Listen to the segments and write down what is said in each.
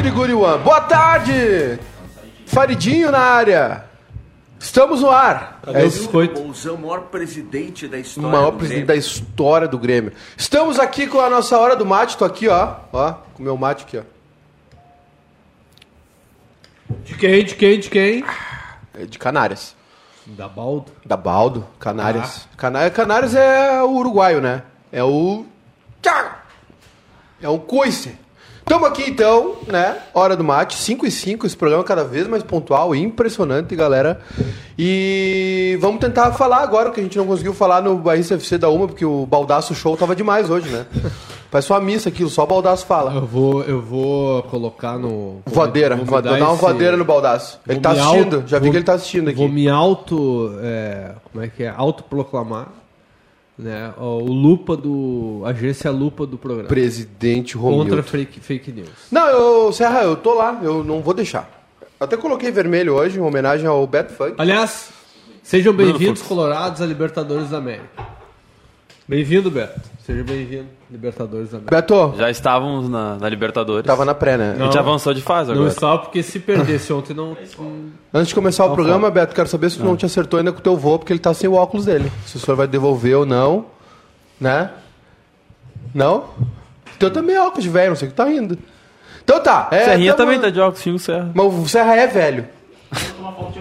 Pretty Good One. Boa tarde! Faridinho na área. Estamos no ar. Cadê É o biscoito? Bolsão, o maior presidente da o história. maior do presidente Grêmio. da história do Grêmio. Estamos aqui com a nossa hora do mate. Tô aqui, ó. Ó, com o meu mate aqui, ó. De quem? De quem? De quem? É de Canárias. Da Baldo. Da Baldo, Canárias. Caná- Canárias é o uruguaio, né? É o. É um coice. Estamos aqui então, né? Hora do mate, 5 e 5, esse programa cada vez mais pontual, impressionante, galera. E vamos tentar falar agora o que a gente não conseguiu falar no Bahia FC da Uma, porque o Baldaço Show tava demais hoje, né? Parece uma missa aquilo, só o Baldaço fala. Eu vou, eu vou colocar no. Voadeira, vou me vou dar uma esse- voadeira no Baldaço. Ele vou tá assistindo, auto- já vi vou- que ele tá assistindo aqui. Vou me auto. é, como é que é? Autoproclamar. Né? O Lupa do. Agência Lupa do programa. Presidente Romildo. Contra fake, fake news. Não, eu, Serra, eu tô lá, eu não vou deixar. Até coloquei vermelho hoje, em homenagem ao Beto Funk. Aliás, sejam bem-vindos, Colorados, a Libertadores da América. Bem-vindo, Beto. Seja bem-vindo, Libertadores da América. Beto, Já estávamos na, na Libertadores. tava na pré, né? A gente avançou de fase Não agora. estava porque se perdesse ontem não. Antes de começar o programa, Beto, quero saber se tu não te acertou ainda com o teu vô, porque ele tá sem o óculos dele. Se o senhor vai devolver ou não, né? Não? O teu também é óculos de velho, não sei o que tá rindo. Então tá. É, Serrinha tamo- também tá de óculos, Chico Serra. Mas o Serra é velho.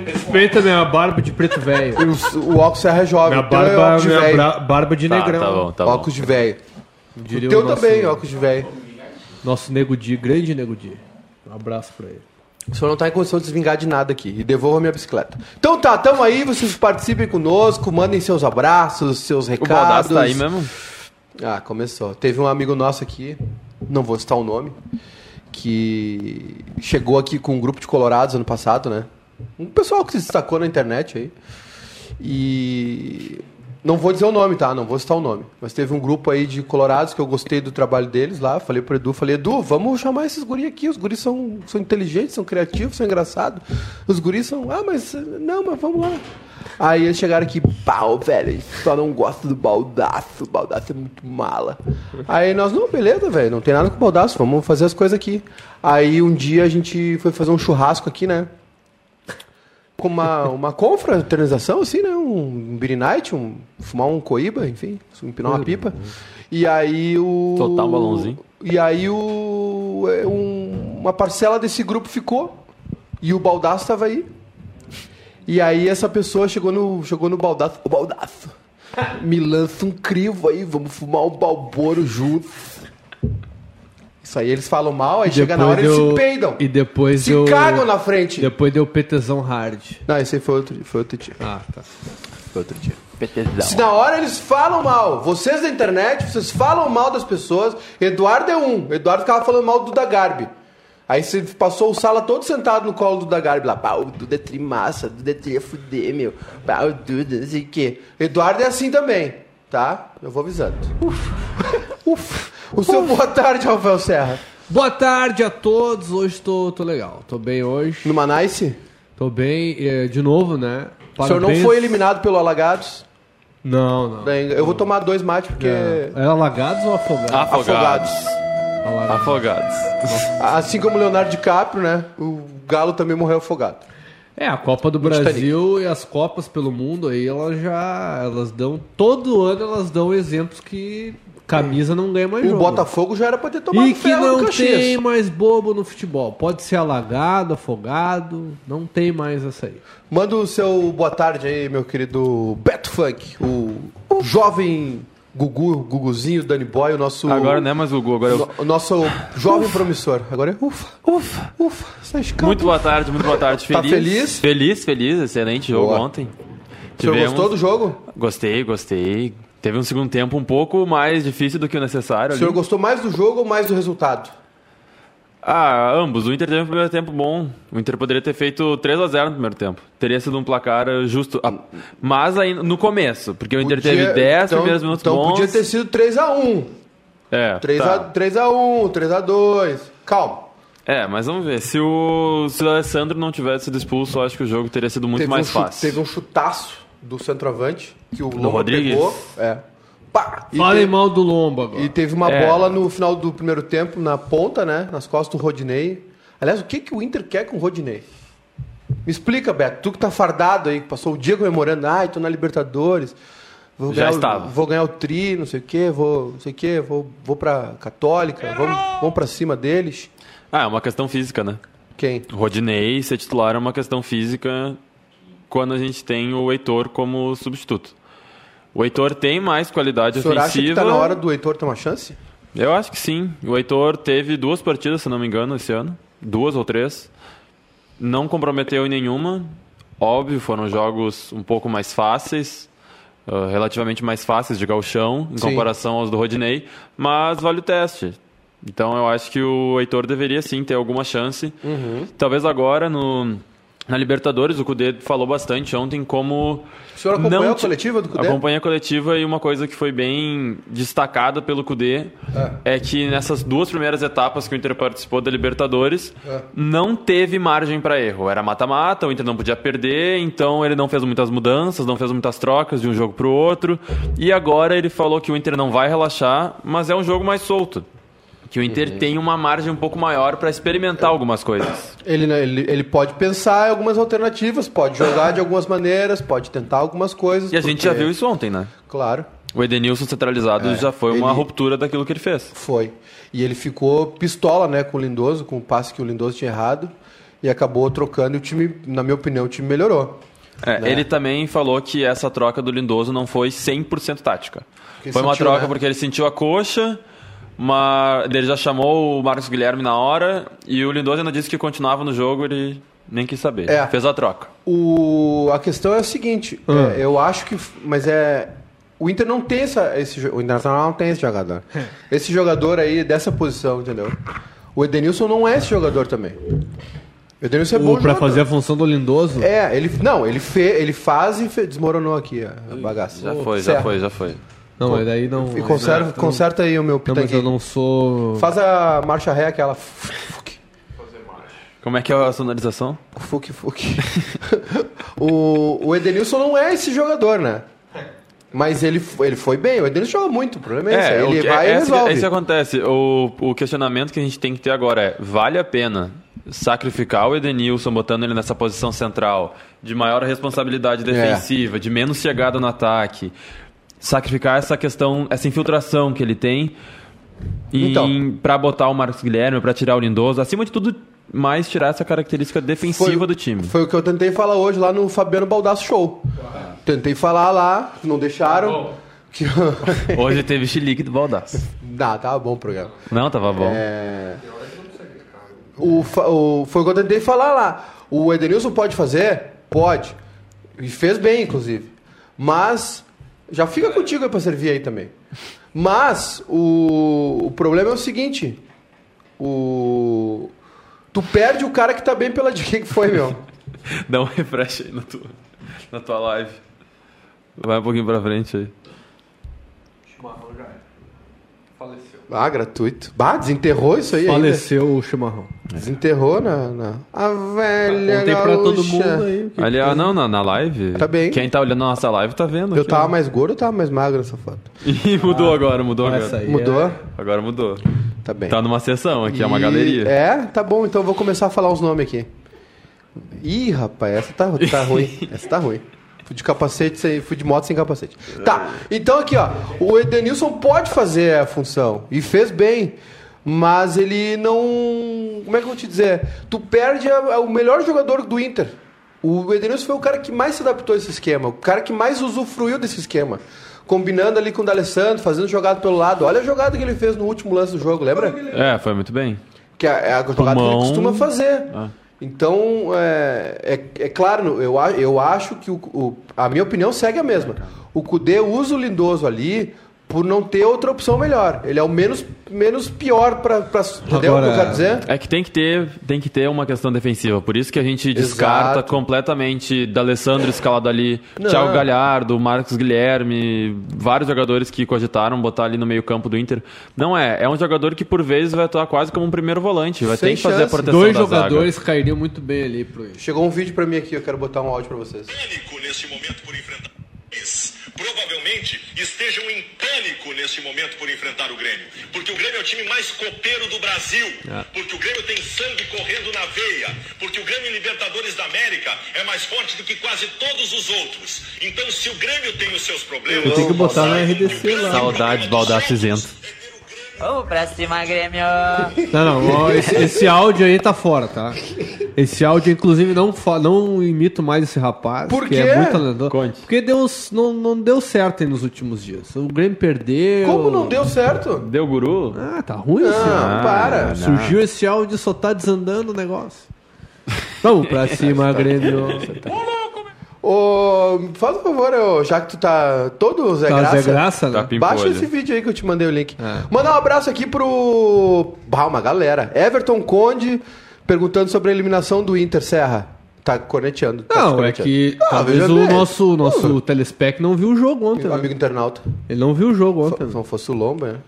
Respeita minha barba de preto velho. O, o óculos Serra é jovem. Minha é barba, óculos de minha velho. bra- barba de Tá, negrão. tá bom, tá bom. Óculos de velho. Diria O teu nosso- também, óculos de velho. Nosso Nego Di, grande Nego Di. Um abraço pra ele. O senhor não tá em condição de se vingar de nada aqui. E devolva minha bicicleta. Então tá, tamo aí, vocês participem conosco, mandem seus abraços, seus O recados. Baldaço tá aí mesmo? Ah, começou. Teve um amigo nosso aqui, não vou citar o nome, que chegou aqui com um grupo de colorados ano passado, né? Um pessoal que se destacou na internet aí. E não vou dizer o nome, tá? Não vou citar o nome. Mas teve um grupo aí de colorados que eu gostei do trabalho deles lá. Falei pro Edu, falei, Edu, vamos chamar esses guris aqui. Os guris são, são inteligentes, são criativos, são engraçados. Os guris são, ah, mas não, mas vamos lá. Aí eles chegaram aqui, pau, velho, só não gosta do baldaço, o baldaço é muito mala. Aí nós, não, beleza, velho, não tem nada com o baldaço, vamos fazer as coisas aqui. Aí um dia a gente foi fazer um churrasco aqui, né? Com uma, uma confraternização, assim, né? Um beer night, um, fumar um coíba, enfim, empinar uma pipa. E aí o... Um balãozinho. E aí o... é, um- uma parcela desse grupo ficou. E o baldaço tava aí. E aí essa pessoa chegou no, chegou no baldaço. Ô baldaço, me lança um crivo aí, vamos fumar um balboro juntos. Isso aí eles falam mal, aí chega na hora eles se peidam. E depois Se eu. cagam na frente. Depois deu PTzão hard. Não, esse aí foi outro, foi outro dia. Ah, tá. Foi outro dia. Se na hora eles falam mal, vocês da internet, vocês falam mal das pessoas. Eduardo é um. Eduardo ficava falando mal do Duda Garbi. Aí você passou o sala todo sentado no colo do Duda Garbi lá. Pá, o Duda é trimassa, o Duda é tri fuder, meu. Pá, o Duda, não sei o quê. Eduardo é assim também, tá? Eu vou avisando. Ufa. Ufa. O seu boa tarde, Rafael Serra. Boa tarde a todos. Hoje tô, tô legal. Tô bem hoje. No Manice, Tô bem. eh, De novo, né? o senhor não Parabéns. foi eliminado pelo Alagados. Não, não. Daí Eu vou tomar dois mates porque... É alagados ou afogados? Afogados. Alagados. Afogados. Assim como o Leonardo DiCaprio, né? O Galo também morreu afogado. É, a Copa do Titanic. Brasil e as Copas pelo mundo aí, elas já. Elas dão. Todo ano elas dão exemplos que camisa não ganha mais O jogo. Botafogo já era pra ter tomado E que não tem mais bobo no futebol. Pode ser alagado, afogado, não tem mais essa aí. Manda o seu boa tarde aí, meu querido Beto Funk, o jovem Gugu, Guguzinho, Danny Boy, o nosso... Agora não é mais o Gu, agora eu... O nosso jovem promissor. Agora é ufa, ufa, ufa. Sai escapa. Muito boa tarde, muito boa tarde. Tá Feliz. feliz? Feliz, feliz. Excelente jogo Boa. ontem. O senhor Tivemos- gostou do jogo? Gostei, gostei. Teve um segundo tempo um pouco mais difícil do que o necessário. O ali. senhor gostou mais do jogo ou mais do resultado? Ah, ambos. O Inter teve um primeiro tempo bom. O Inter poderia ter feito 3 a 0 no primeiro tempo. Teria sido um placar eh, justo. Ah, Mas ainda no começo, porque o Inter teve 10 então, primeiros minutos Então bons. podia ter sido 3x1. É, 3x1, tá. 3x1, 3x2. Calma. É, mas vamos ver. Se o, se o Alessandro não tivesse sido expulso, eu acho que o jogo teria sido muito teve mais um fácil. Teve um chutaço do centroavante que o Lomba Rodrigues? pegou. É. Pá! E Falem teve- mal do Lomba agora. E teve uma É. bola no final do primeiro tempo, na ponta, né? Nas costas do Rodinei. Aliás, o que, que o Inter quer com o Rodinei? Me explica, Beto. Tu que tá fardado aí, que passou o dia comemorando, ai, tô na Libertadores. Vou Já ganhar, estava. O, vou ganhar o tri, não sei o quê, vou, não sei o quê, vou, vou pra Católica, vamos, vamos pra cima deles. Ah, é uma questão física, né? Quem? Rodinei ser titular é uma questão física quando a gente tem o Heitor como substituto. O Heitor tem mais qualidade O senhor acha ofensiva. que tá na hora do Heitor ter uma chance? Eu acho que sim. O Heitor teve duas partidas, se não me engano, esse ano. Duas ou três. Não comprometeu em nenhuma. Óbvio, foram jogos um pouco mais fáceis. ah, relativamente mais fáceis de gauchão, em Sim. comparação aos do Rodinei. Mas vale o teste. Então eu acho que o Heitor deveria sim ter alguma chance. Uhum. Talvez agora no, na Libertadores, o Cudê falou bastante ontem como. O senhor acompanhou não a ti- coletiva do Cudê? Acompanhei a coletiva e uma coisa que foi bem destacada pelo Cudê é. que nessas duas primeiras etapas que o Inter participou da Libertadores, É. não teve margem para erro. Era mata-mata, o Inter não podia perder, então ele não fez muitas mudanças, não fez muitas trocas de um jogo para o outro. E agora ele falou que o Inter não vai relaxar, mas é um jogo mais solto. Que o Inter Uhum. tem uma margem um pouco maior para experimentar algumas coisas. Ele, né, ele, ele pode pensar em algumas alternativas, pode jogar de algumas maneiras, pode tentar algumas coisas. E a gente já viu isso ontem, né? Claro, O Edenilson centralizado É, já foi uma ruptura daquilo que ele fez. foi. E ele ficou pistola né, com o Lindoso, com o passe que o Lindoso tinha errado, e acabou trocando e o time, na minha opinião, o time melhorou. É, Né? Ele também falou que essa troca do Lindoso não foi 100% tática. Porque foi uma sentiu, troca né? porque ele sentiu a coxa, mas ele já chamou o Marcos Guilherme na hora e o Lindoso ainda disse que continuava no jogo, ele nem quis saber. É. Fez a troca. O, a questão é a seguinte, Ah. é, eu acho que. Mas é. O Inter não tem essa. Esse, o Internacional não tem esse jogador. Esse jogador aí dessa posição, entendeu? O Edenilson não é esse jogador também. O Edenilson é bom O, pra jogador. fazer a função do Lindoso. É, ele. Não, ele, fe, ele faz e fe- desmoronou aqui a, bagaça. Já foi, já Certo. foi, já foi. Não, mas daí não. E conserva, conserta aí o meu Não, mas eu pitanguinho. não sou. Faz a marcha ré, aquela. Como é que é a sonorização? Fuque, fuque. o, o Edenilson não é esse jogador, né? Mas ele, ele foi bem. O Edenilson joga muito, o problema é, esse. o Ele que- vai e é, esse, resolve. esse acontece. O, o questionamento que a gente tem que ter agora é: vale a pena sacrificar o Edenilson, botando ele nessa posição central, de maior É. responsabilidade defensiva, de menos chegada no ataque, sacrificar essa questão, essa infiltração que ele tem, Então. para botar o Marcos Guilherme, para tirar o Lindoso, acima de tudo, mais tirar essa característica defensiva do time. Foi o que eu tentei falar hoje lá no Fabiano Baldasso Show. Tentei falar lá, não deixaram. Que... Hoje teve chilique do Baldaço. Não, tava bom o programa. Não, tava bom. É. O, o- foi o que eu tentei falar lá. O Edenilson pode fazer? Pode. E fez bem, inclusive. Mas já fica contigo aí pra servir aí também. Mas o, o problema é o seguinte. O. Tu perde o cara que tá bem pela. O que foi, meu? Dá um refresh aí na tua, na tua live. Vai um pouquinho pra frente aí. Ah, gratuito. Bah, desenterrou isso aí ainda. Faleceu o chimarrão. Desenterrou na. na... A velha. Contei pra todo mundo aí. o que- Aliás, não, na, na live. Tá bem. Quem tá olhando a nossa live tá vendo. Eu aqui, tava ó. mais gordo ou tava mais magro nessa foto? Ih, mudou agora, mudou agora. Mudou? é- Agora mudou. Tá bem. Tá numa sessão aqui, é uma E- galeria. É, tá bom, então eu vou começar a falar os nomes aqui. Ih, rapaz, essa tá, tá ruim. Essa tá ruim. Fui de capacete, sem, fui de moto sem capacete. Tá, então aqui, ó. O Edenilson pode fazer a função. E fez bem. Mas ele não. Como é que eu vou te dizer? Tu perde a- a- o melhor jogador do Inter. O Edenilson foi o cara que mais se adaptou a esse esquema. O cara que mais usufruiu desse esquema. Combinando ali com o D'Alessandro, fazendo jogada pelo lado. Olha a jogada que ele fez no último lance do jogo, lembra? É, foi muito bem. Que é a jogada que ele costuma fazer. Ah. Então, é, é, é claro, eu, eu acho que o, o- a minha opinião segue a mesma. O Cudê usa o Lindoso ali por não ter outra opção melhor. Ele é o menos, menos pior para. Entendeu o que eu quero dizer? É que tem que ter, tem que ter uma questão defensiva. Por isso que a gente descarta Exato. completamente D'Alessandro escalado ali, Não. Thiago Galhardo, Marcos Guilherme, vários jogadores que cogitaram botar ali no meio-campo do Inter. Não é, é um jogador que por vezes vai atuar quase como um primeiro volante, vai Sem ter que fazer a proteção Dois da zaga. jogadores cairiam muito bem ali pro Chegou um vídeo para mim aqui, eu quero botar um áudio para vocês. pânico neste momento por enfrentar. Provavelmente estejam em pânico neste nesse momento por enfrentar o Grêmio. Porque o Grêmio é o time mais copeiro do Brasil. É. Porque o Grêmio tem sangue correndo na veia. Porque o Grêmio Libertadores da América é mais forte do que quase todos os outros. Então, se o Grêmio tem os seus problemas. Eu tenho que botar na RDC lá. Saudades, outros isento. É Ô, pra cima, Grêmio! Não, não, ó, esse, esse áudio aí tá fora, tá? Esse áudio, inclusive, não, não imito mais esse rapaz. Por que quê? é muito talentoso. Conte. Porque deu, não, não deu certo aí nos últimos dias. O Grêmio perdeu. Como não deu certo? Deu guru? Ah, tá ruim Não, áudio. para. não. Surgiu esse áudio só tá desandando o negócio. Vamos pra cima, Grêmio. Ô, faz um favor, ô, já que tu tá todo Zé Tá, Graça. Zé Graça, Tá né? pim- Baixa esse vídeo aí que eu te mandei o link. É. Mandar um abraço aqui pro. Ah, uma galera. Everton Conde perguntando sobre a eliminação do Inter Serra. Tá corneteando. tá Não, é corneteando. que Ah, talvez veja o bem. nosso, nosso telespec não viu o jogo ontem. O né? amigo internauta. Ele não viu o jogo Se ontem. não fosse o Lomba,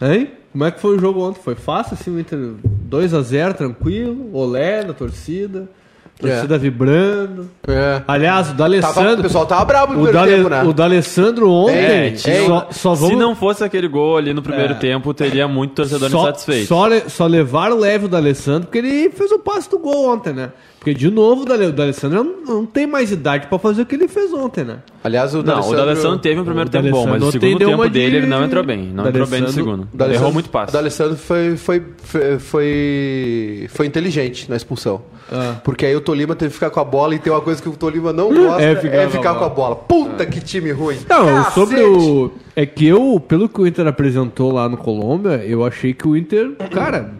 né? Hein? Como é que foi o jogo ontem? Foi fácil assim, o Inter 2x0, tranquilo, olé da torcida, torcida É. vibrando. É. Aliás, o Tava, o D'Alessandro... pessoal tava bravo no O, primeiro tempo, né? o D'Alessandro ontem, É, tinha só, uma- só vamos... Se não fosse aquele gol ali no primeiro É. tempo, teria muito torcedor só, insatisfeito. Só, le- só levaram leve o D'Alessandro porque ele fez o passe do gol ontem, né? Porque, de novo, o D'Ale- o D'Alessandro não, tem mais idade pra fazer o que ele fez ontem, né? Aliás, o Não, o D'Alessandro teve um primeiro tempo bom, mas o segundo tempo de- dele ele não entrou bem. Não entrou bem no segundo. Errou muito passe. O D'Alessandro foi, foi, foi, foi, foi inteligente na expulsão. Ah. Porque aí o Tolima teve que ficar com a bola e tem uma coisa que o Tolima não gosta, É é ficar ficar, com a com a bola. Puta que time ruim. Não, Cacete. sobre o. É que eu, pelo que o Inter apresentou lá no Colômbia, eu achei que o Inter, cara,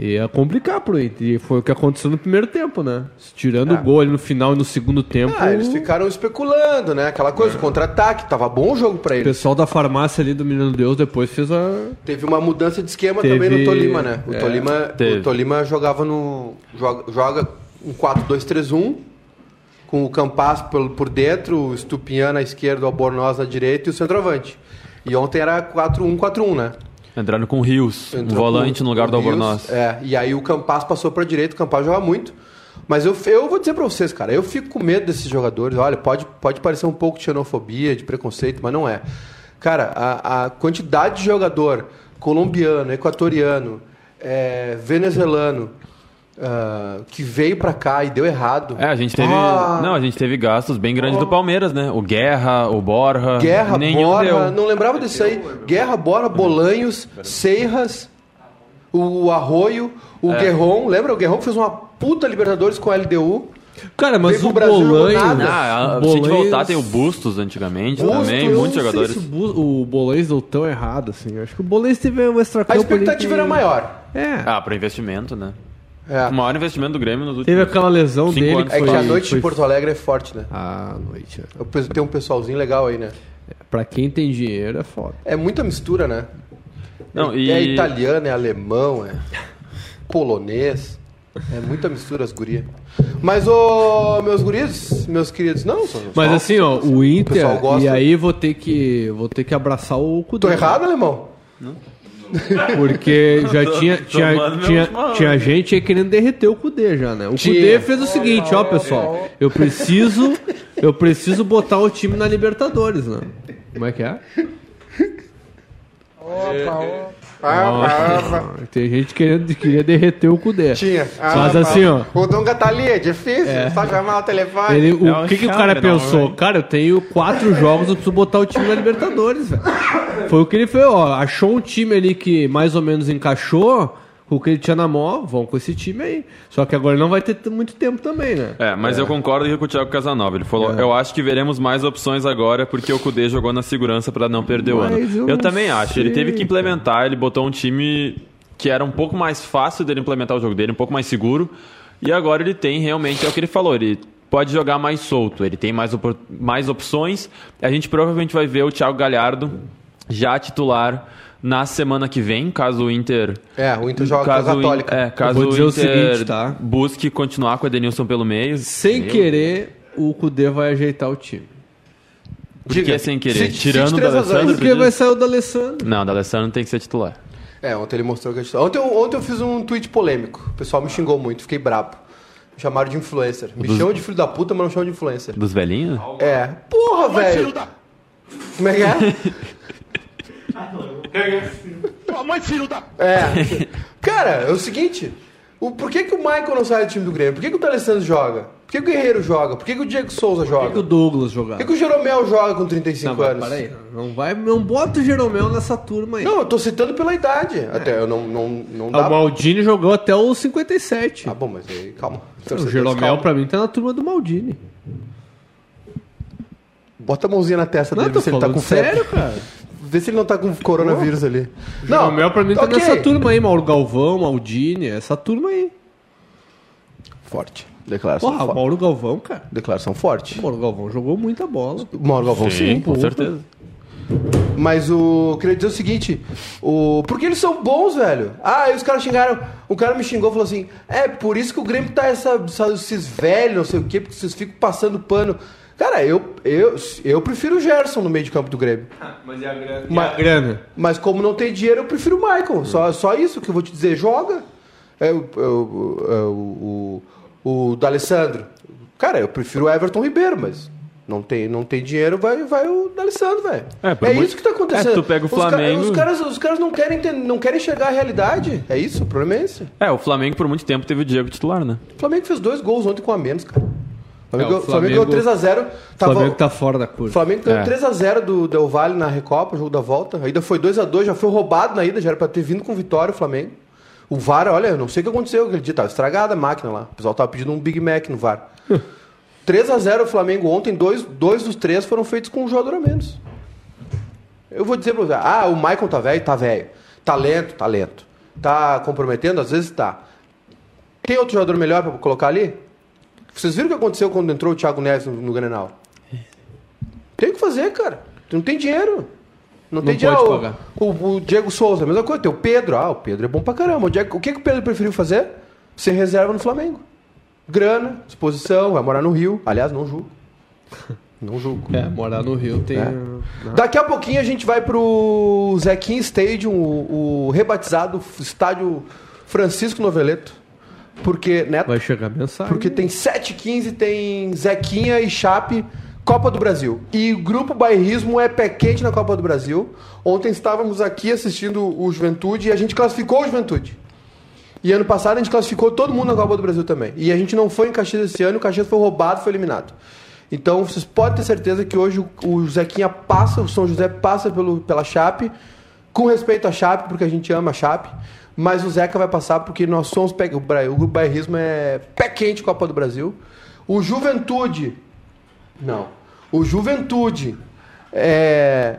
ia complicar pro Inter. E foi o que aconteceu no primeiro tempo, né? Tirando o gol ali no final e no segundo tempo. Ah, eles ficaram especulando, né? Aquela coisa, contra-ataque, tava bom o jogo pra O eles. pessoal da farmácia ali do Menino Deus depois fez a. Teve uma mudança de esquema Teve- também no Tolima, né? O, é, Tolima, teve. o Tolima jogava no. Joga, joga um 4-2-3-1, com o Campas por, por dentro, o Stupinhan na esquerda, o Albornoz na direita e o centroavante. E ontem era 4-1-4-1, né? Entraram com o Rios, um volante no lugar do Albornoz. É, e aí o Campas passou pra direita, o Campas joga muito. Mas eu, eu vou dizer pra vocês, cara, eu fico com medo desses jogadores. Olha, pode, pode parecer um pouco de xenofobia, de preconceito, mas não é. Cara, a, a quantidade de jogador colombiano, equatoriano, é, venezuelano, ah, que veio pra cá e deu errado. É, a gente teve. Ah. Não, a gente teve gastos bem grandes do Palmeiras, né? O Guerra, o Borja. Guerra, nenhum Borra, deu. não lembrava desse aí. Guerra, Borra, Bolanhos, Seiras, o Arroio, o É. Guerron. Lembra? O Guerron fez uma puta Libertadores com a LDU. Cara, mas o Brasil jogou Bolanhos. Ah, o se a gente Bolanhos- voltar, tem o Bustos antigamente Bustos, também, eu muitos jogadores. se o, Bu- o Bolanhos deu tão errado, assim. Eu acho que o Bolanhos teve um extra A expectativa era maior. É. Ah, para investimento, né? É. O maior investimento do Grêmio nos últimos Teve aquela lesão Cinco dele anos. que É foi. que a noite foi... de Porto Alegre é forte, né? Ah, noite. é. Eu penso- Tem um pessoalzinho legal aí, né? Pra quem tem dinheiro é foda. É muita mistura, né? Não, é, e- é italiano, é alemão, é polonês. É muita mistura as gurias. Mas, ô, meus guris, meus queridos, não, são Mas só- assim, ó, o Inter. pessoal gosta. E aí vou ter que. Vou ter que abraçar o Cudê. Tô errado, alemão? Porque já Tô- tinha, tô tinha, tinha, tinha gente aí querendo derreter o Cudê já, né? O Tinha. Cudê fez o seguinte, ó, pessoal. Eu preciso. Eu preciso botar o time na Libertadores, né? Como é que é? Ah, tem gente querendo que queria derreter o Cudê. Tinha. Mas assim, ó. O Dom Catali é difícil, só chamar o telefone. Ele, o É um que, que o cara não, pensou? velho. Cara, eu tenho quatro jogos, eu preciso botar o time na Libertadores, velho. Foi o que ele fez, ó. Achou um time ali que mais ou menos encaixou com o que ele tinha na mão, vão com esse time aí. Só que agora não vai ter muito tempo também, né? É, mas eu concordo aqui com o Thiago Casanova. Ele falou: Eu acho que veremos mais opções agora porque o Kudê jogou na segurança para não perder o Mas ano. eu Eu, também acho. Ele sei, teve que implementar, ele botou um time que era um pouco mais fácil dele implementar o jogo dele, um pouco mais seguro. E agora ele tem realmente, é o que ele falou, ele pode jogar mais solto, ele tem mais, opor- mais opções. A gente provavelmente vai ver o Thiago Galhardo já titular na semana que vem, caso o Inter É, o Inter joga com a caso, o In- Católica. é, caso vou o dizer o Inter seguinte, tá? busque continuar com o Edenilson pelo meio. Sem querer, o Cudê vai ajeitar o time. Por que sem querer? Tirando o D'Alessandro? razões. Porque vai sair o da Alessandro. Não, o D'Alessandro tem que ser titular. É, ontem ele mostrou que é titular. Ontem, eu- ontem eu fiz um tweet polêmico. O pessoal me xingou muito, fiquei brabo. Me chamaram de influencer. Me dos- chamam de filho da puta, mas não chamam de influencer. Dos velhinhos? É. Porra, velho! Como é que é? Tua mãe, filho da. É. Cara, é o seguinte. O, por que, que o Michael não sai do time do Grêmio? Por que, que o D'Alessandro joga? Por que, que o Guerreiro joga? Por que, que o Diego Souza Por que, que joga? o Douglas Por jogava? que, que o Jeromel joga com 35 Não, anos? peraí, não vai, não bota o Jeromel nessa turma aí. Não, eu tô citando pela idade. Até eu não, não, não Ah, dá. o Maldini jogou até os 57. Ah, bom, mas aí, calma. o Torcedores, Jeromel, calma. pra mim, tá na turma do Maldini. Bota a mãozinha na testa Não, dele, se ele tá com febre. sério, cara. Vê se ele não tá com coronavírus ali. O Jeromel, pra mim, tá ok. nessa turma aí. Mauro Galvão, Maldini, essa turma aí. Forte. Declaração Porra, forte. Mauro Galvão, cara. Declaração forte. O Mauro Galvão jogou muita bola. O Mauro Galvão, sim. Sim, com certeza. Mas o. eu Queria dizer o seguinte: o, porque eles são bons, velho. Ah, aí os caras xingaram. O cara me xingou e falou assim: é por isso que o Grêmio tá essa, essa- esses velhos, não sei o quê, porque vocês ficam passando pano. Cara, eu, eu, eu prefiro o Gerson no meio de campo do Grêmio. Mas e a grana? Mas- a grana? Mas como não tem dinheiro, eu prefiro o Michael. Só, só isso que eu vou te dizer. Joga. É, o, é, o, é, o, o, o D'Alessandro. Cara, eu prefiro o Everton Ribeiro, mas não tem, não tem dinheiro, vai, vai o D'Alessandro, velho. É, É, muito- isso que tá acontecendo. É, tu pega o Os ca- Flamengo- Os, caras, os caras não querem, ter- não querem chegar à realidade. É isso, o problema é esse. É, o Flamengo por muito tempo teve o Diego titular, né? O Flamengo fez dois gols ontem com a menos, cara. O Flamengo, É, o Flamengo ganhou Flamengo- 3x0. O Tava, Flamengo tá fora da curva. o Flamengo ganhou É. 3x0 do Del Valle na Recopa, jogo da volta. A ida foi 2x2, já foi roubado na ida, já era pra ter vindo com vitória o Flamengo. O VAR, olha, eu não sei o que aconteceu aquele dia, tava estragada a máquina lá. O pessoal tava pedindo um Big Mac no VAR. 3x0 o Flamengo ontem, dois, dois dos três foram feitos com um jogador a menos. Eu vou dizer pra você, ah, o Maicon tá velho? Tá velho. Talento, talento. Tá comprometendo? Às vezes tá. Tem outro jogador melhor pra colocar ali? Vocês viram o que aconteceu quando entrou o Thiago Neves no, no Grenal? Tem o que fazer, cara. Não tem dinheiro. Não, tem dinheiro. pagar. O, o- Diego Souza, a mesma coisa. Tem o Pedro. Ah, o Pedro é bom pra caramba. O, Diego- o que, que o Pedro preferiu fazer? Ser reserva no Flamengo. Grana, disposição, vai morar no Rio. Aliás, não julgo. Não julgo. É, morar no Rio tem. É. Daqui a pouquinho a gente vai pro Zequim Stadium, o, o rebatizado estádio Francisco Noveleto. Porque, Neto, Vai chegar mensagem. porque tem 7h15, tem Zequinha e Chape, Copa do Brasil. E o Grupo Bairrismo é pé quente na Copa do Brasil. Ontem estávamos aqui assistindo o Juventude e a gente classificou o Juventude. E ano passado a gente classificou todo mundo na Copa do Brasil também. E a gente não foi em Caxias esse ano, o Caxias foi roubado, foi eliminado. Então vocês podem ter certeza que hoje o, o Zequinha passa, o São José passa pelo, pela Chape, com respeito à Chape, porque a gente ama a Chape. Mas o Zeca vai passar porque nós somos. pé- O, Grupo Bairrismo é pé quente Copa do Brasil. O Juventude. Não. O Juventude. É.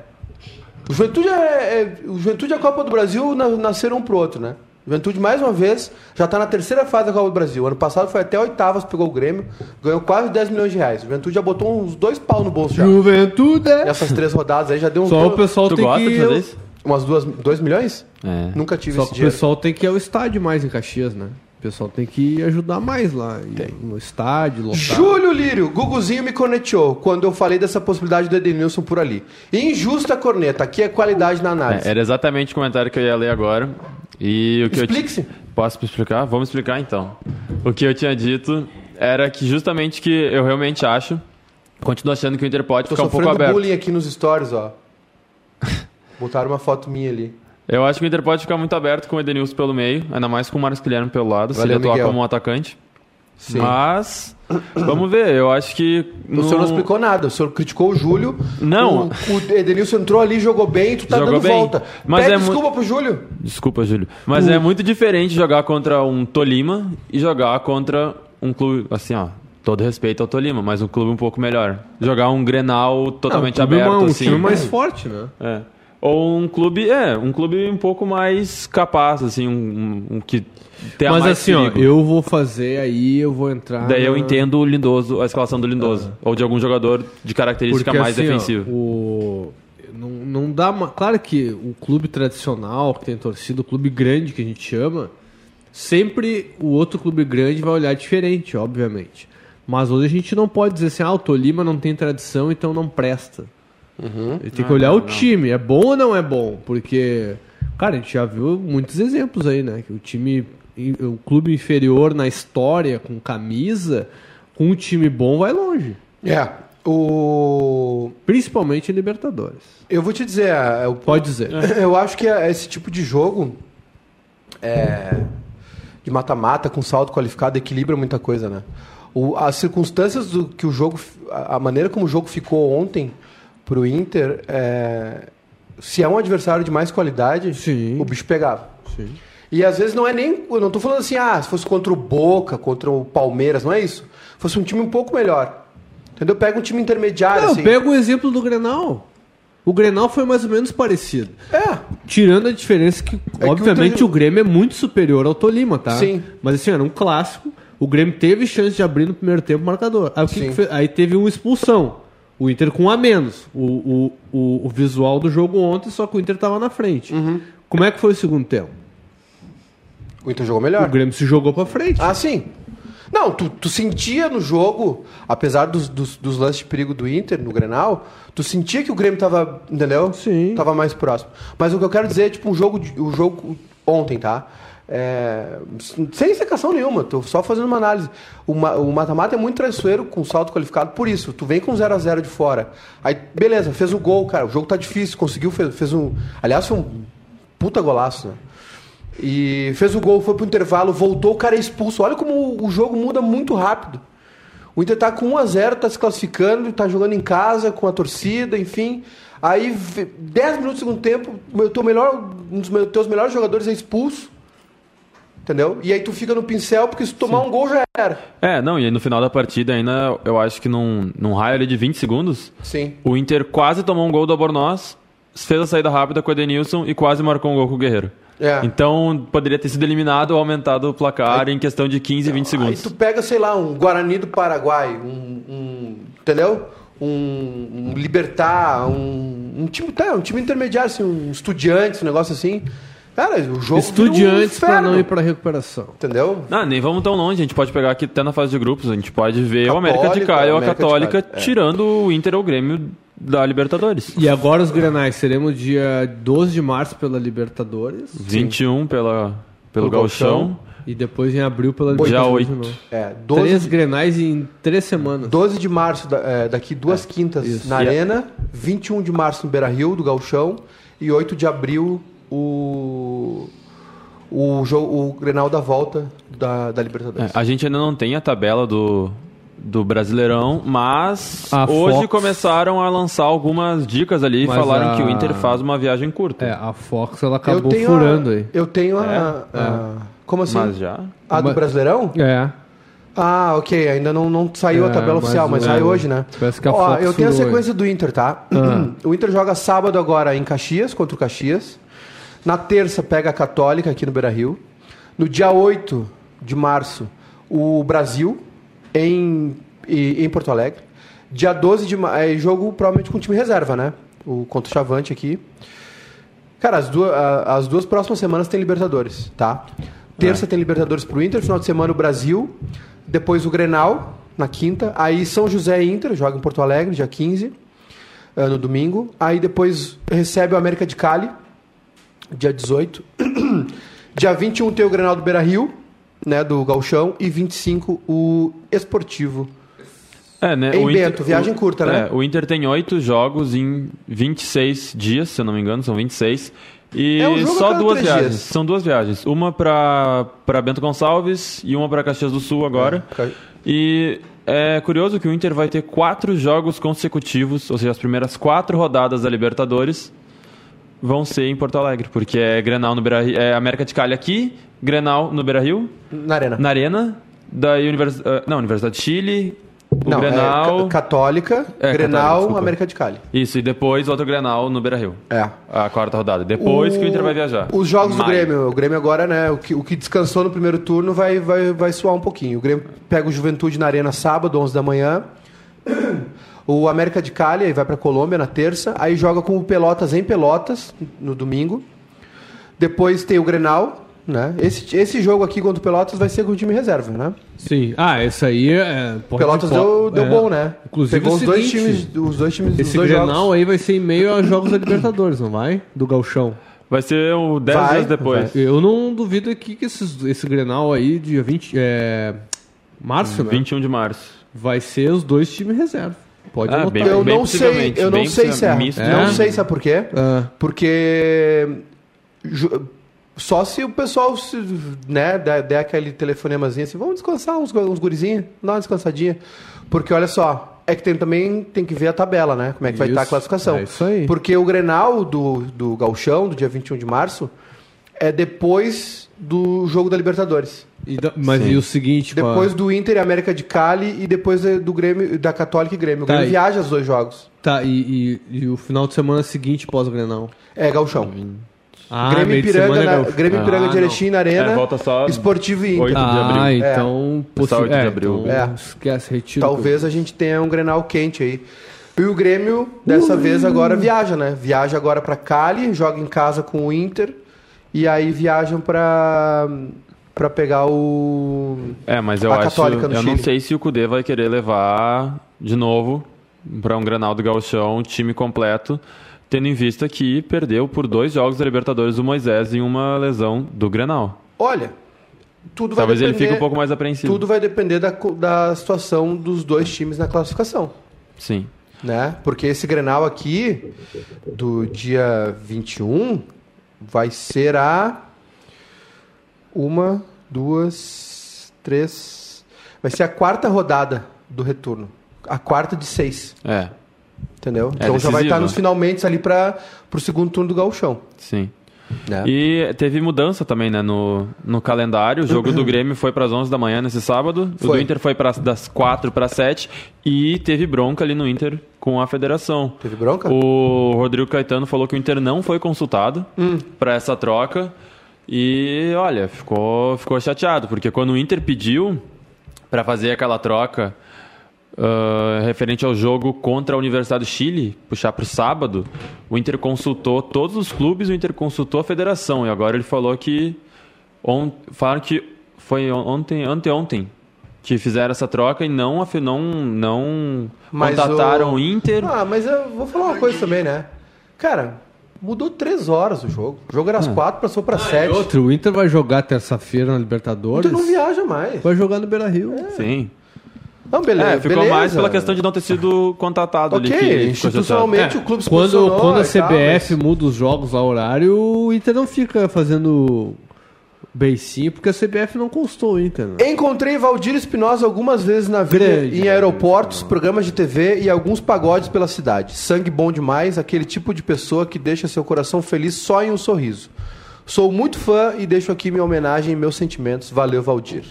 O Juventude é, é- o Juventude e a Copa do Brasil na- nasceram um pro outro, né? O Juventude, mais uma vez, já está na terceira fase da Copa do Brasil. Ano passado foi até oitavas, pegou o Grêmio, ganhou quase 10 milhões de reais. O Juventude já botou uns dois pau no bolso já. Juventude. é. Nessas três rodadas aí já deu uns Só o pessoal Tu tem gosta que. de fazer isso? Umas duas, dois milhões? É. Nunca tive Só esse que o pessoal tem que ir ao estádio mais em Caxias, né? O pessoal tem que ajudar mais lá. ir No estádio, lotar. Júlio Lírio, Guguzinho me conectou quando eu falei dessa possibilidade do Edenilson por ali. Injusta corneta, aqui é qualidade na análise. É, era exatamente o comentário que eu ia ler agora. E o que eu ti- Explique-se. Posso me explicar? Vamos explicar então. O que eu tinha dito era que justamente que eu realmente acho, continuo achando que o Inter pode Tô ficar um pouco sofrendo aberto. bullying aqui nos stories, ó. Botaram uma foto minha ali. Eu acho que o Inter pode ficar muito aberto com o Edenilson pelo meio, ainda mais com o Marcos Guilherme pelo lado, se Valeu, ele atuar Miguel. como um atacante. Sim. Mas, vamos ver, eu acho que... O senhor não explicou nada. O senhor criticou o Júlio. Não. O, o Edenilson entrou ali, jogou bem, tu tá Jogou dando bem. volta. Mas Pede é mu- desculpa pro Júlio. Desculpa, Júlio. Mas é muito diferente jogar contra um Tolima e jogar contra um clube, assim, ó, todo respeito ao Tolima, mas um clube um pouco melhor. Jogar um Grenal totalmente aberto, um assim. time mais forte, né? É. Ou um clube, é, um clube um pouco mais capaz, assim, um, um- um que tenha Mas mais assim, ó, eu vou fazer aí, eu vou entrar. Daí eu na- entendo o Lindoso, a escalação do Lindoso. Ou de algum jogador de característica mais assim, ó, defensiva. o... não, não dá. uma- Claro que o clube tradicional, que tem torcida, o clube grande que a gente chama, sempre o outro clube grande vai olhar diferente, obviamente. Mas hoje a gente não pode dizer assim, ah, o Tolima não tem tradição, então não presta. Ele tem que olhar o time, é bom ou não é bom? Porque, cara, a gente já viu muitos exemplos aí, né? Que o time, o clube inferior na história, com camisa, com um time bom, vai longe. É. O... Principalmente em Libertadores. Eu vou te dizer, é, eu, Pode dizer. eu acho que é esse tipo de jogo é, de mata-mata com saldo qualificado equilibra muita coisa, né? O- as circunstâncias do que o jogo, a maneira como o jogo ficou ontem pro Inter, é, se é um adversário de mais qualidade, Sim. o bicho pegava. Sim. E às vezes não é nem. Eu não tô falando assim, ah, se fosse contra o Boca, contra o Palmeiras, não é isso. Fosse um time um pouco melhor. Entendeu? Pega um time intermediário, Não, assim. pega o exemplo do Grenal. O Grenal foi mais ou menos parecido. É. Tirando a diferença que, É que obviamente, o o, Grêmio é muito superior ao Tolima, tá? Sim. Mas assim, era um clássico. O Grêmio teve chance de abrir no primeiro tempo o marcador. Aí, o que que? Aí teve uma expulsão. O Inter com um a menos. O, o, o, o visual do jogo ontem, só que o Inter tava na frente. Uhum. Como é que foi o segundo tempo? O Inter jogou melhor. O Grêmio se jogou pra frente. Ah, sim. Não, tu, tu sentia no jogo, apesar dos, dos, dos lances de perigo do Inter no Grenal, tu sentia que o Grêmio tava, entendeu? Sim. Tava mais próximo. Mas o que eu quero dizer é, tipo, um jogo, o jogo ontem, tá? É, sem secação nenhuma, tô só fazendo uma análise. O mata-mata é muito traiçoeiro com salto qualificado por isso. Tu vem com 0 a 0 de fora. Aí, beleza, fez o gol, cara. O jogo tá difícil, conseguiu, fez, fez um. Aliás, foi um puta golaço, né? E fez o gol, foi pro intervalo, voltou, o cara é expulso. Olha como o jogo muda muito rápido. O Inter tá com 1x0, tá se classificando, tá jogando em casa, com a torcida, enfim. Aí, vê- 10 minutos do segundo tempo, o teu melhor, um dos meus- teus melhores jogadores é expulso. Entendeu? E aí tu fica no pincel, porque se tomar um gol já era. É, não, e aí no final da partida ainda, eu acho que num, num raio ali de 20 segundos, Sim. o Inter quase tomou um gol do Albornoz, fez a saída rápida com o Edenilson e quase marcou um gol com o Guerreiro. É. Então poderia ter sido eliminado ou aumentado o placar em questão de 15, 20 Aí segundos. tu pega, sei lá, um Guarani do Paraguai, um. um- entendeu? Um, um Libertar, um, um time. Tá, um time intermediário, assim, um estudiante, um negócio assim. Cara, o jogo. um Estudiantes pra inferno, não ir pra recuperação. Entendeu? Ah, nem vamos tão longe, a gente pode pegar aqui até na fase de grupos, a gente pode ver o América de Católica, Cali ou a de Católica Cali, é. tirando o Inter ou o Grêmio da Libertadores. E agora os Grenais, seremos dia 12 de março pela Libertadores. 21 pela, pelo Pelo Gauchão. Gauchão. E depois em abril pela Dia Libertadores. de 8. novo. É, 12, Três de- Grenais em três semanas. 12 de março, da- é, daqui duas quintas isso. na E a- Arena, 21 de março no Beira Rio, do Galchão, e 8 de abril o. O, jogo, o Grenal da volta da, da É, Libertadores. a gente ainda não tem a tabela do, do Brasileirão, mas A hoje Fox- começaram a lançar algumas dicas ali e Mas falaram a- que o Inter faz uma viagem curta. É, a Fox ela acabou eu tenho furando a, aí. Eu tenho a. É? a- Como assim? Mas já. A do Mas- Brasileirão? É. Ah, ok. Ainda não, não saiu a É, tabela mas oficial, mas o- sai hoje, né? parece que a Ó, Fox eu tenho a sequência do Inter, tá? O Inter joga sábado agora em Caxias, contra o Caxias. Na terça pega a Católica aqui no Beira Rio. No dia 8 de março, o Brasil em, em Porto Alegre. Dia 12 de março, é jogo provavelmente com time reserva, né? O contra o Chavante aqui. Cara, as duas, as duas próximas semanas tem Libertadores, tá? Terça tem Libertadores pro Inter, final de semana o Brasil, depois o Grenal, na quinta, aí São José e Inter, joga em Porto Alegre, dia 15, eh, no domingo, aí depois recebe o América de Cali, dia 18, dia 21 tem o Grenal do Beira-Rio, né, do Galchão, e 25 o Esportivo. É, né? Em o Inter- Bento, viagem o- curta, né? É, o Inter tem oito jogos em 26 dias, se eu não me engano, são 26. E É um só duas viagens. dias. São duas viagens. Uma pra Bento Gonçalves e uma pra Caxias do Sul agora. É, E é curioso que o Inter vai ter quatro jogos consecutivos, ou seja, as primeiras quatro rodadas da Libertadores vão ser em Porto Alegre, porque é Grenal no Beira é América de Cali aqui, Grenal no Beira Rio, Na Arena. na Arena, daí Univers... ah, não, Universidade de Chile, o Não, Grenal. é, Ca- Católica, É, Grenal, Católica, desculpa. América de Cali. Isso, e depois outro Grenal no Beira Rio. É. A quarta rodada. Depois que o Inter vai viajar. Os jogos do Maio. Grêmio. O Grêmio agora, né? O que, o que descansou no primeiro turno vai, vai, vai suar um pouquinho. O Grêmio pega o Juventude na Arena sábado, 11 da manhã. O América de Cali aí vai pra Colômbia na terça. Aí joga com o Pelotas em Pelotas no domingo. Depois tem o Grenal, né? Esse, esse jogo aqui contra o Pelotas vai ser com o time reserva, né? Sim. Ah, esse aí é. O Pelotas deu, deu é. bom, né? Inclusive Pegou os dois times, os dois times, os Esse dois Grenal jogos. aí vai ser em meio aos Jogos da Libertadores, não vai? Do Galchão. Vai ser o 10 Vai, dias depois. Eu não duvido aqui que esses- esse Grenal aí, dia 20. É, março, né? 21 de março. Vai ser os dois times reserva. Pode Ah, bem- Eu não sei, eu não bem sei. Serra. Misto, Não né? sei, sabe por quê? Ah. Porque só se o pessoal se, né, der, der aquele telefonemazinho assim, vamos descansar uns, uns gurizinhos, dá uma descansadinha. Porque olha só, é que tem, também tem que ver a tabela, né? Como é que vai Isso, estar a classificação. é isso aí. Porque o Grenal do, do Galchão, do dia 21 de março, é depois do jogo da Libertadores. E da- mas e o seguinte, a- Depois do Inter e América de Cali e depois do Grêmio, da Católica e Grêmio. O Tá, Grêmio e- viaja os dois jogos. Tá, e, e- e o final de semana seguinte pós-Grenal? É, Galchão. Ah, Grêmio de Ipiranga, é na. Grêmio Ah, Ipiranga de não. Erechim na Arena. É, volta só Esportivo e Inter. de Ah, abril. então... possi- Só oito de é, abril. então É. Esquece, retira. Talvez a gente tenha um Grenal quente aí. E o Grêmio, dessa vez, agora viaja, né? Viaja agora pra Cali, joga em casa com o Inter. E aí viajam pra, pra pegar o. É, mas eu A acho. Católica no Eu não Chile. sei se o Cudê vai querer levar de novo para um Granal do Gauchão, um time completo, tendo em vista que perdeu por dois jogos da Libertadores do Moisés em uma lesão do Grenal. Olha, tudo vai Talvez ele depender. fique um pouco mais apreensivo. Tudo vai depender da, da situação dos dois times na classificação. Sim. né? Porque esse Grenal aqui, do dia 21, vai ser a. Uma, duas, três. Vai ser a quarta rodada do retorno. A quarta de seis. É, Entendeu? então já vai decisivo. estar nos finalmente ali para o segundo turno do Gauchão. sim. Né? E teve mudança também, né, no, no calendário. O jogo do Grêmio foi para as 11 da manhã nesse sábado. O Foi. do Inter foi para das 4 para 7 e teve bronca ali no Inter com a federação. Teve bronca? O Rodrigo Caetano falou que o Inter não foi consultado Hum. para essa troca. E olha, ficou, ficou chateado, porque quando o Inter pediu para fazer aquela troca ah, referente ao jogo contra a Universidade do Chile, puxar para o sábado, o Inter consultou todos os clubes, o Inter consultou a federação. E agora ele falou que. On, falaram que foi on- ontem, anteontem que fizeram essa troca e não, não, não Mas contataram o- o Inter. Ah, mas eu vou falar uma coisa também, né? Cara, mudou três horas o jogo. O jogo era às quatro, passou para sete. Outro, o Inter vai jogar terça-feira na O Libertadores. Inter não viaja mais. Vai jogar no Beira-Rio. Sim. Não, beleza. É, ficou beleza. mais pela questão de não ter sido contatado ali. Ok, que institucionalmente o clube se Quando, quando a tal, CBF mas- muda os jogos lá, horário, o Inter não fica fazendo beicinho, porque a CBF não constou o Inter. Né? Encontrei Valdir Espinosa algumas vezes na vida, Grande em aeroportos, programas de TV e alguns pagodes pela cidade. Sangue bom demais, aquele tipo de pessoa que deixa seu coração feliz só em um sorriso. Sou muito fã e deixo aqui minha homenagem e meus sentimentos. Valeu, Valdir.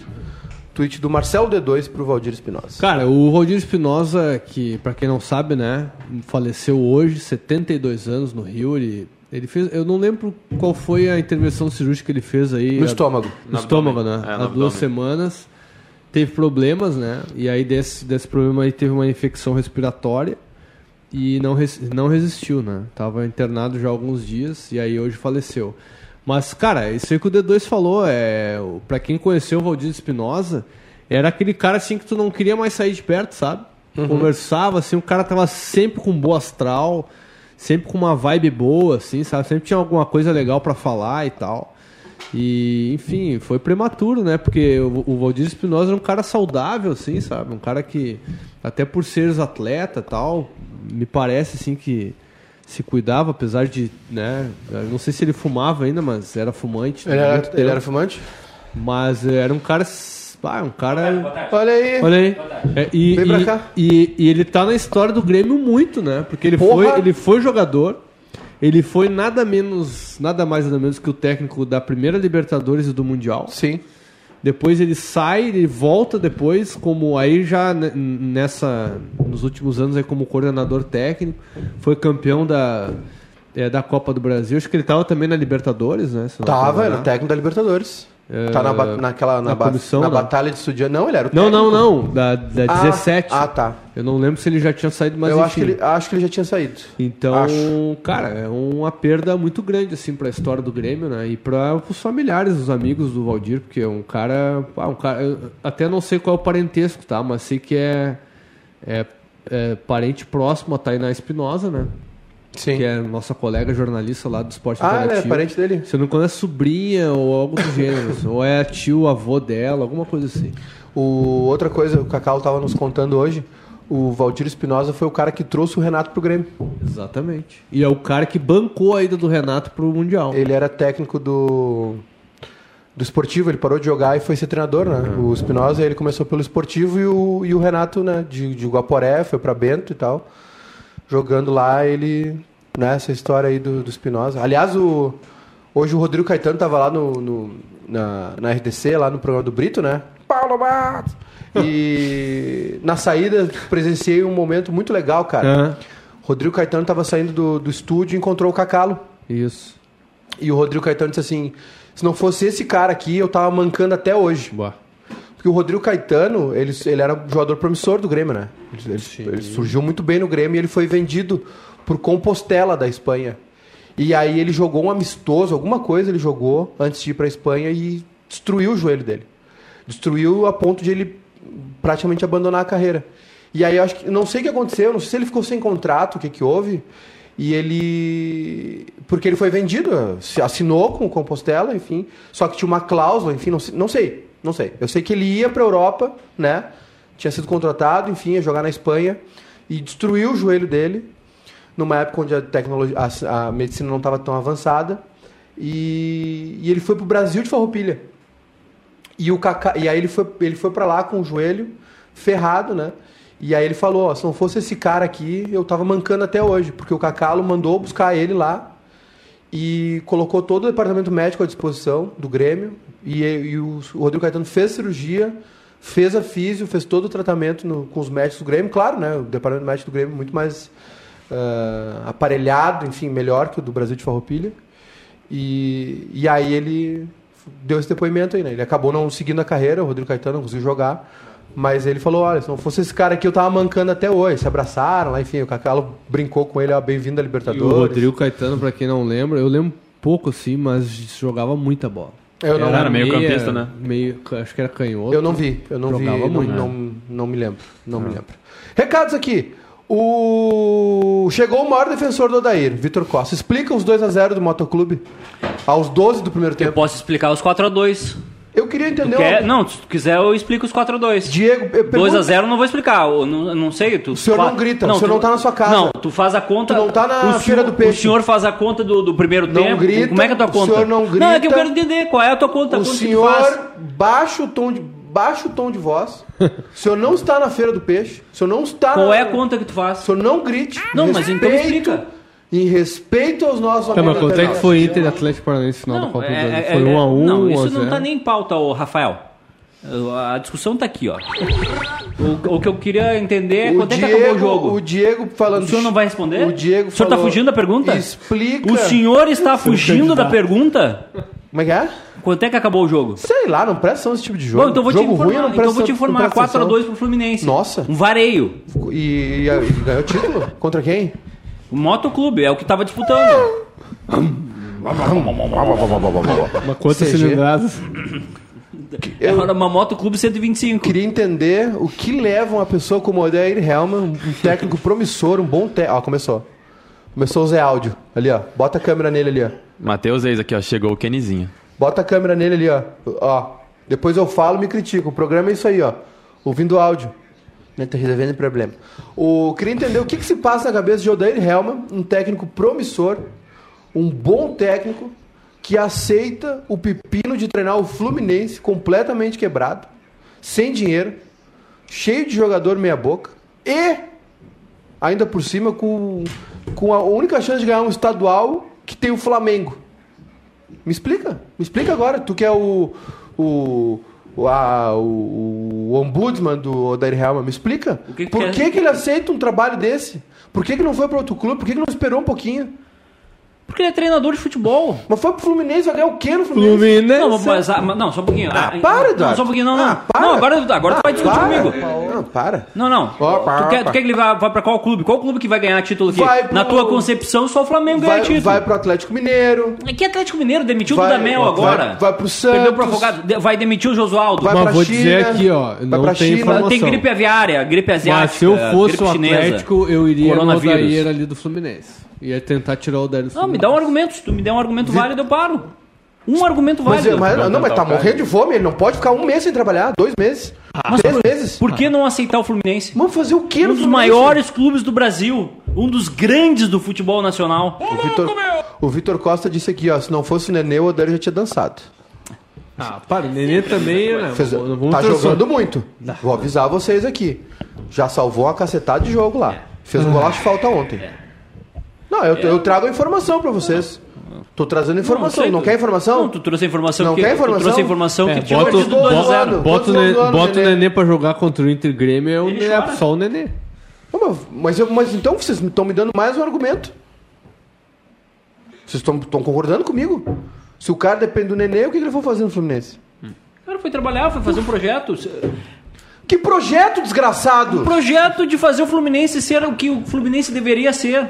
Tweet do Marcelo D2 pro Valdir Espinosa. Cara, o Valdir Espinosa, que pra quem não sabe, né, faleceu hoje, 72 anos no Rio. Ele, ele fez, eu não lembro qual foi a intervenção cirúrgica que ele fez aí. No há- estômago. No No estômago, abdômen. né? É, Há duas semanas. Teve problemas, né? E aí desse, desse problema aí teve uma infecção respiratória e não, res- não resistiu, né? Tava internado já há alguns dias e aí hoje faleceu. Mas, cara, isso aí que o D2 falou, é, pra quem conheceu o Valdir Espinosa, era aquele cara assim que tu não queria mais sair de perto, sabe? Conversava, assim, o cara tava sempre com boa astral, sempre com uma vibe boa, assim, sabe? Sempre tinha alguma coisa legal pra falar e tal. E, enfim, foi prematuro, né? Porque o, o Valdir Espinosa era um cara saudável, assim, sabe? Um cara que, até por ser atleta e tal, me parece, assim, que se cuidava, apesar de, né? Não sei se ele fumava ainda, mas era fumante. Ele há era, ele era fumante? Mas era um cara... Ah, um cara... Olha aí. Olha aí. É, e, Vem pra e- cá. E, e ele tá na história do Grêmio muito, né? Porque ele Porra! foi, ele foi jogador, ele foi nada menos, nada mais nada menos que o técnico da primeira Libertadores e do Mundial. Sim. Depois ele sai, ele volta depois como aí já ne- nessa nos últimos anos aí como coordenador técnico, foi campeão da é, da Copa do Brasil. Acho que ele tava também na Libertadores, né? Tava, era técnico da Libertadores. Tá na, ba- naquela, na, na ba- comissão, na né? batalha de estudiante. Não, ele era o Não, técnico. não, não, da, da Ah, 17. Ah, tá. Eu não lembro se ele já tinha saído, mas Eu enfim. acho que, ele, acho que ele já tinha saído. Então, Acho. cara, é uma perda muito grande assim para a história do Grêmio, né? E para os familiares, os amigos do Valdir, porque é um cara, ah, um cara, até não sei qual é o parentesco, tá? Mas sei que é, é, é parente próximo a Tainá Espinosa, né? Sim. Que é nossa colega jornalista lá do Esporte Ah, é parente dele? Se não é sobrinha ou algo do gênero. ou é tio, avô dela, alguma coisa assim. O, outra coisa, o Cacau estava nos contando hoje. o Valdir Espinosa foi o cara que trouxe o Renato pro Grêmio. Exatamente. E é o cara que bancou a ida do Renato pro Mundial. Ele era técnico do do esportivo, ele parou de jogar e foi ser treinador, né? O Espinosa, ele começou pelo esportivo e o, e o Renato, né, de, de Guaporé, foi pra Bento e tal. Jogando lá, ele, né, essa história aí do, do Espinosa. Aliás, o, hoje o Rodrigo Caetano tava lá no, no- na, na RDC, lá no programa do Brito, né? Paulo Matos! E na saída presenciei um momento muito legal, cara. Aham. Rodrigo Caetano tava saindo do, do estúdio e encontrou o Cacalo. Isso. E o Rodrigo Caetano disse assim: se não fosse esse cara aqui, eu tava mancando até hoje. Boa. Porque o Rodrigo Caetano, ele, ele era um jogador promissor do Grêmio, né? Ele, ele- surgiu muito bem no Grêmio e ele foi vendido por Compostela da Espanha. E aí ele jogou um amistoso, alguma coisa ele jogou antes de ir pra Espanha e destruiu o joelho dele. Destruiu a ponto de ele praticamente abandonar a carreira. E aí eu acho que não sei o que aconteceu, não sei se ele ficou sem contrato, o que que houve. E ele porque ele foi vendido, assinou com o Compostela, enfim, só que tinha uma cláusula, enfim, não sei, não sei, não sei. Eu sei que ele ia para Europa, né? Tinha sido contratado, enfim, ia jogar na Espanha e destruiu o joelho dele numa época onde a tecnologia, a, a medicina não estava tão avançada. E, e ele foi pro Brasil de farroupilha. E, o Kaká, e aí ele foi, ele foi para lá com o joelho ferrado, né? E aí ele falou, ó, se não fosse esse cara aqui, eu tava mancando até hoje, porque o Cacalo mandou buscar ele lá e colocou todo o departamento médico à disposição do Grêmio e, e o, Rodrigo Caetano fez cirurgia, fez a físio, fez todo o tratamento no- com os médicos do Grêmio, claro, né? O departamento médico do Grêmio é muito mais ah, aparelhado, enfim, melhor que o do Brasil de Farroupilha. E, e aí ele deu esse depoimento aí, né? Ele acabou não seguindo a carreira, o Rodrigo Caetano não conseguiu jogar. Mas ele falou, olha, se não fosse esse cara aqui, eu tava mancando até hoje. Se abraçaram lá, enfim, o Cacalo brincou com ele, ó, bem-vindo à E Libertadores. o Rodrigo Caetano, pra quem não lembra, eu lembro pouco assim, mas jogava muita bola. Eu não, Era meio campista, né? Meio, acho que era canhoto. eu não vi, eu não vi, Jogava não, muito. não, não me lembro, não me lembro. Recados aqui. O... Chegou o maior defensor do Odair, Vitor Costa. Explica os 2 a 0 do Motoclube aos 12 do primeiro Eu tempo. posso explicar os 4x2. Eu queria entender... Quer? o- Não, se tu quiser eu explico os 4x2. Diego, pergunto- 2x0 não vou explicar, eu não, não sei. Tu O senhor fa- não grita, o senhor não tá na sua casa. Não, tu faz a conta. Tu não tá na o Feira do Peixe. O senhor faz a conta do, do primeiro Não tempo. grita, Como é que é a tua o conta? senhor não Não, é que eu grita. quero entender qual é a tua conta. O tu senhor baixa o tom de baixa o tom de voz. O senhor não está na feira do peixe. O senhor não está Qual na... é a conta que tu faz? O senhor não grite. Não, Em mas então respeito- explica. Em respeito aos nossos Tá, mas amigos quanto da é que foi Inter e Atlético Paranaense final da Não, Copa do é- Brasil? é- Foi é- 1 a 1 Não, 1 a isso não 0. tá nem em pauta, ô Rafael. A discussão tá aqui, ó. O, o que eu queria entender é O quanto é que acabou o Diego, jogo. o Diego falando. O senhor não vai responder? O Diego O senhor tá falou- fugindo da pergunta? Explica. O senhor está fugindo da pergunta? Como é que é? Quanto é que acabou o jogo? Sei lá, não presta atenção nesse tipo de jogo. Bom, então vou te jogo ruim, informar. não então vou te não informar. presta 4x2 pro Fluminense. Nossa. Um vareio. E, e- e ganhou o título? Contra quem? O Motoclube é o que tava disputando. Uma quantas CG. cilindradas? Era uma Motoclube 125. Queria entender o que leva uma pessoa como o Odair Helman, um técnico promissor, um bom técnico. Ó, começou. Começou o Zé Áudio. Ali, ó. Bota a câmera nele ali, ó. Matheus Eis aqui, ó. Chegou o Kenizinho. Bota a câmera nele ali, ó. Ó. Depois eu falo me critico. O programa é isso aí, ó. Ouvindo áudio. Tá resolvendo o problema. O, queria entender o que, que se passa na cabeça de Odair Helman, um técnico promissor, um bom técnico, que aceita o pepino de treinar o Fluminense completamente quebrado, sem dinheiro, cheio de jogador meia-boca e, ainda por cima, com, com a única chance de ganhar um estadual que tem o Flamengo. Me explica. Me explica agora. Tu que é o. O. O, a- o, o ombudsman do Odair Helma, me explica. Que que Por que, que ele aceita um trabalho desse? Por que, que não foi para outro clube? Por que, que não esperou um pouquinho? Porque ele é treinador de futebol. Mas foi pro Fluminense, vai ganhar o quê no Fluminense? Fluminense. Não, mas, ah, mas- não, só um pouquinho. Ah, Ah, para, Não, Eduardo. só um pouquinho, não, não. Ah, para. Não, agora, agora tu vai discutir para. comigo. Não, para. Não, não. Ó, para, tu, quer, tu quer que ele vá, vá pra qual clube? Qual clube que vai ganhar título aqui? Vai pro- Na tua concepção, só o Flamengo ganha Vai, título. vai pro Atlético Mineiro. Que Atlético Mineiro demitiu Vai- o Dudamel vai- agora. vai pro Santos. Perdeu pro Afogado. Vai demitir o Josualdo. Vai Mas pra vou China, dizer aqui, ó, vai não pra tem China. informação. Tem gripe aviária, gripe asiática. Mas se eu fosse o Atlético, eu iria no ali do Fluminense. Ia tentar tirar o do Não, me dá um argumento. Se tu me der um argumento válido, eu paro. Um argumento Mas, válido. mas- não, mas tá o cara. morrendo de fome. Ele não pode ficar um mês sem trabalhar, dois meses. Mas Três por, vezes? por que não aceitar o Fluminense? Vamos fazer o quê no Um dos Fluminense? maiores clubes do Brasil. Um dos grandes do futebol nacional. O Vitor, o Vitor Costa disse aqui, ó, se não fosse o Nenê, o Odair já tinha dançado. Ah, para, o Nenê também, né? Fez- Não vamos tá transformar- jogando muito. Vou avisar vocês aqui. Já salvou uma cacetada de jogo lá. Fez um golaço de falta ontem. Não, eu, eu trago a informação pra vocês. Tô trazendo informação. sei, Não, tu- quer informação? Não, tu trouxe a informação Não que quer informação? Tu trouxe a informação É, que tinha bota, perdido dois 2 a do 0 lado. bota, bota o Nenê? Pra jogar contra o Inter Grêmio, é, o Nenê, é só o Nenê. Não, mas- eu- mas então vocês estão me dando mais um argumento. Vocês estão concordando comigo? Se o cara depende do Nenê, o que, que ele for fazer no Fluminense? O cara foi trabalhar, foi fazer um projeto. Que projeto desgraçado! Um projeto de fazer o Fluminense ser o que o Fluminense deveria ser.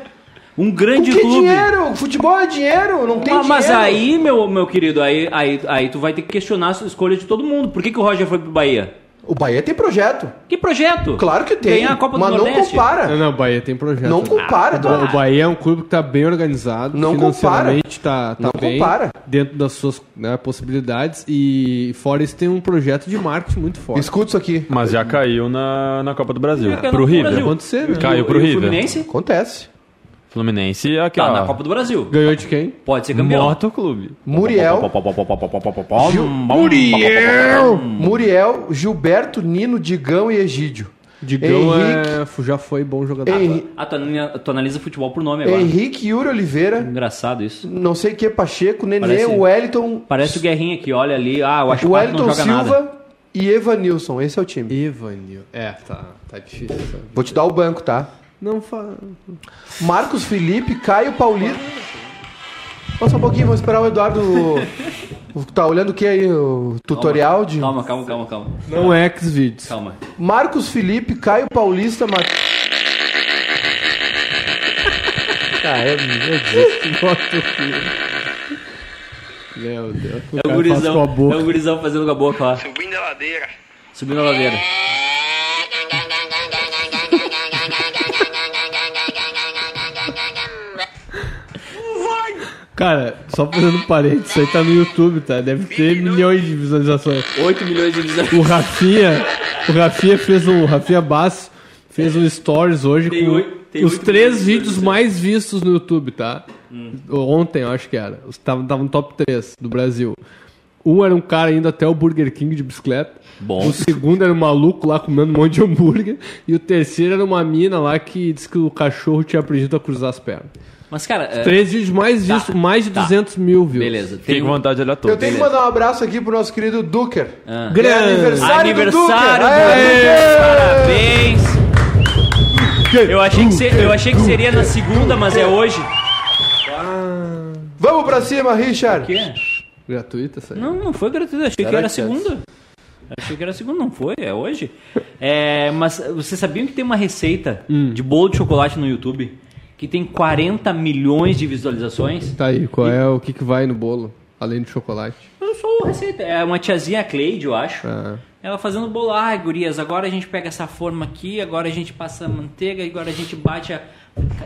Um grande que clube. dinheiro? Futebol é dinheiro, não tem Ah, mas dinheiro. aí, meu, meu querido, aí, aí, aí tu vai ter que questionar a escolha de todo mundo. Por que, que o Roger foi pro Bahia? O Bahia tem projeto. Que projeto? Claro que tem. Ganhar a Copa mas do não Nordeste. compara. Não, não, o Bahia tem projeto. Não compara, O tá? Ba- O Bahia é um clube que tá bem organizado, Não financeiramente tá, tá Não bem compara. dentro das suas né, possibilidades e fora isso tem um projeto de marketing muito forte. Escuta isso aqui. Mas já caiu na, na Copa do Brasil. Pro no River. Brasil. acontecer, né? Caiu pro E o River. Fluminense? Acontece. Fluminense aqui, Tá ó. na Copa do Brasil. Ganhou de quem? Pode ser campeão. Moto Clube. Muriel. Gil- Muriel! Muriel, Gilberto, Nino, Digão e Egídio. Digão Henrique, é, já foi bom jogador. Henri- Ah, tu analisa, tu analisa futebol por nome agora. Henrique Yuri Oliveira, Engraçado isso. não sei o que, Pacheco, Nenê, Parece- Wellington, Parece o Guerrinha que olha ali, ah, o Acho não Wellington joga Silva nada. e Evanilson. Esse é o time. Evanil. É, tá, tá difícil. sabe? Vou te dar o banco, tá? Não fa... Marcos Felipe, Caio Paulista. Só um pouquinho, vamos esperar o Eduardo. o- tá olhando o que aí? O tutorial de. Calma, calma, calma, calma. Não é X-Videos. Calma. Marcos Felipe, Caio Paulista, Mat... Ah, é, meu Deus. Bota o filho. Meu Deus. É o cara faz gurizão, com a boca. é o gurizão fazendo com a boca lá. Subindo a ladeira. Subindo a ladeira. Cara, só fazendo um parênteses, isso aí tá no YouTube, tá? Deve ter milhões de visualizações. 8 milhões de visualizações. O Rafinha, o Rafinha fez um, o Rafinha Bass fez um stories hoje Tem com os três vídeos mais vistos no YouTube, tá? Ontem, eu acho que era. Tava, tava no top 3 do Brasil. Um era um cara indo até o Burger King de bicicleta. Bom. O segundo era um maluco lá comendo um monte de hambúrguer. E o terceiro era uma mina lá que disse que o cachorro tinha aprendido a cruzar as pernas. Mas, cara, é, Três vídeos mais Tá, mais de tá. 200 mil views. beleza. Fiquei Tem com vontade de olhar Eu todo. tenho que mandar um abraço aqui pro nosso querido Duker. Ah. É Grande. aniversário, do Duker. Aniversário do Aê! Duker! Parabéns! Eu achei, que se- eu achei que seria na segunda, mas é hoje. Vamos pra cima, Richard. quê? Gratuita essa aí. Não, não foi gratuito. Achei que era que é? segunda. Achei que era segunda, não foi, é hoje. É, mas vocês sabiam que tem uma receita Hum. de bolo de chocolate no YouTube que tem 40 milhões de visualizações? Tá aí, qual é o que, que vai no bolo? Além do chocolate. Eu sou receita. É uma tiazinha Cleide, eu acho. Ah. Ela fazendo bolo. Ai, gurias, agora a gente pega essa forma aqui, agora a gente passa a manteiga, agora a gente bate a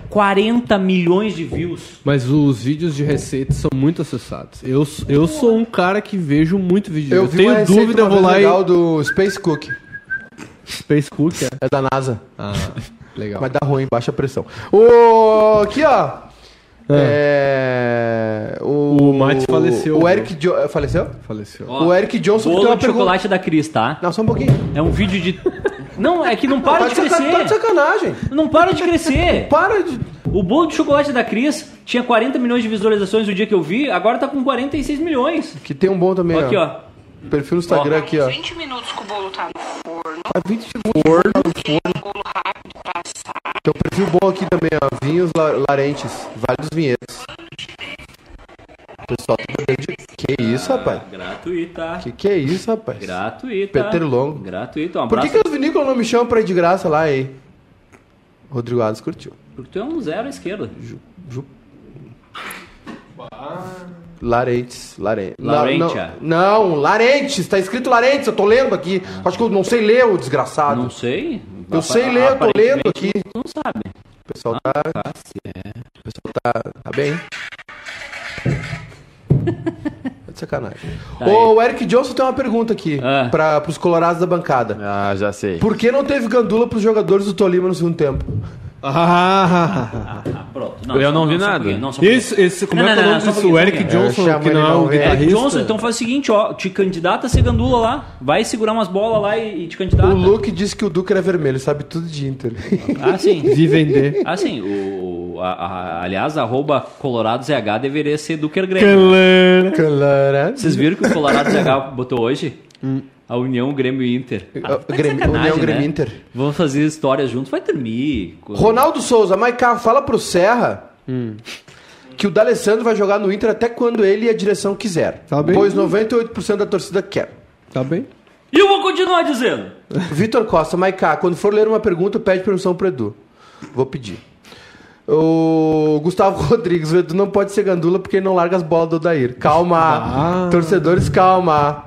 40 milhões de views. Mas os vídeos de receita são muito acessados. Eu, eu sou um cara que vejo muito vídeo. Eu, Eu, vi uma tenho dúvida, eu vou lá legal e. do Space Cook. Space Cook, é? É da NASA. Ah, legal. Mas dá ruim, baixa pressão. O... Aqui, ó. É... O, O Mate faleceu, O viu? Eric jo... Faleceu? Faleceu. Ó, O Eric Johnson Bolo tem uma de pergunta. chocolate da Cris, tá? Não, só um pouquinho. É um vídeo de. Não, é que não para Tá de de, saca- tá de crescer. sacanagem. Não para de crescer. Para de... O bolo de chocolate da Cris tinha 40 milhões de visualizações no dia que eu vi, agora tá com 46 milhões. Que tem um bom também, Aqui, ó. Perfil no Instagram aqui, ó. 20 minutos que o bolo tá no forno. Tá 20 segundos. Bolo rápido pra assar. Tem um perfil bom aqui também, ó. Vinhos La- Larentes. Vale dos Vinhedos. O pessoal tá bebendo de... Que isso, rapaz? Gratuita. Que que é isso, rapaz? Gratuita. Peter Longo. Gratuita. Um Por que, que as vinícolas não me chamam pra ir de graça lá, aí? Rodrigo Adams curtiu. Porque tu é um zero à esquerda. Ju... Larentes. Lare... Larentia. Não, não, Larentes. Tá escrito Larentes. Eu tô lendo aqui. Acho que eu não sei ler, o desgraçado. Não sei. Eu sei ler, eu tô lendo aqui. Tu não sabe. O pessoal tá. O pessoal tá, tá bem. de sacanagem. Tá o Eric Johnson tem uma pergunta aqui Ah. para os colorados da bancada. Ah, já sei. Por que não teve gandula pros jogadores do Tolima no segundo tempo? Ah, Ah, pronto. Eu não vi nada. não, esse, esse, como é que é o nome disso? O Eric. Johnson, que não é o vê. guitarrista. Johnson, então faz o seguinte, ó, te candidata a ser gandula lá, vai segurar umas bolas lá e, e te candidata. O Luke disse que o Duque era vermelho, sabe tudo de Inter. Ah, sim. Vi vender. Ah, sim. O, a- a- aliás, arroba ColoradoZH deveria ser Duker Grêmio. Colorado. Vocês viram que o ColoradoZH botou hoje? A União Grêmio e Inter. Ah, tá Hum. Grêmio- União Grêmio né? Inter. Vamos fazer histórias juntos, vai dormir. Ronaldo Souza, Maiká, fala pro Serra que o D'Alessandro vai jogar no Inter até quando ele e a direção quiser. Tá bem. Pois 98% da torcida quer. Tá bem? E eu vou continuar dizendo. Vitor Costa, Maiká, quando for ler uma pergunta, pede permissão pro Edu. Vou pedir. O Gustavo Rodrigues, o Edu não pode ser gandula porque ele não larga as bolas do Odair. Calma. Ah. Torcedores, calma.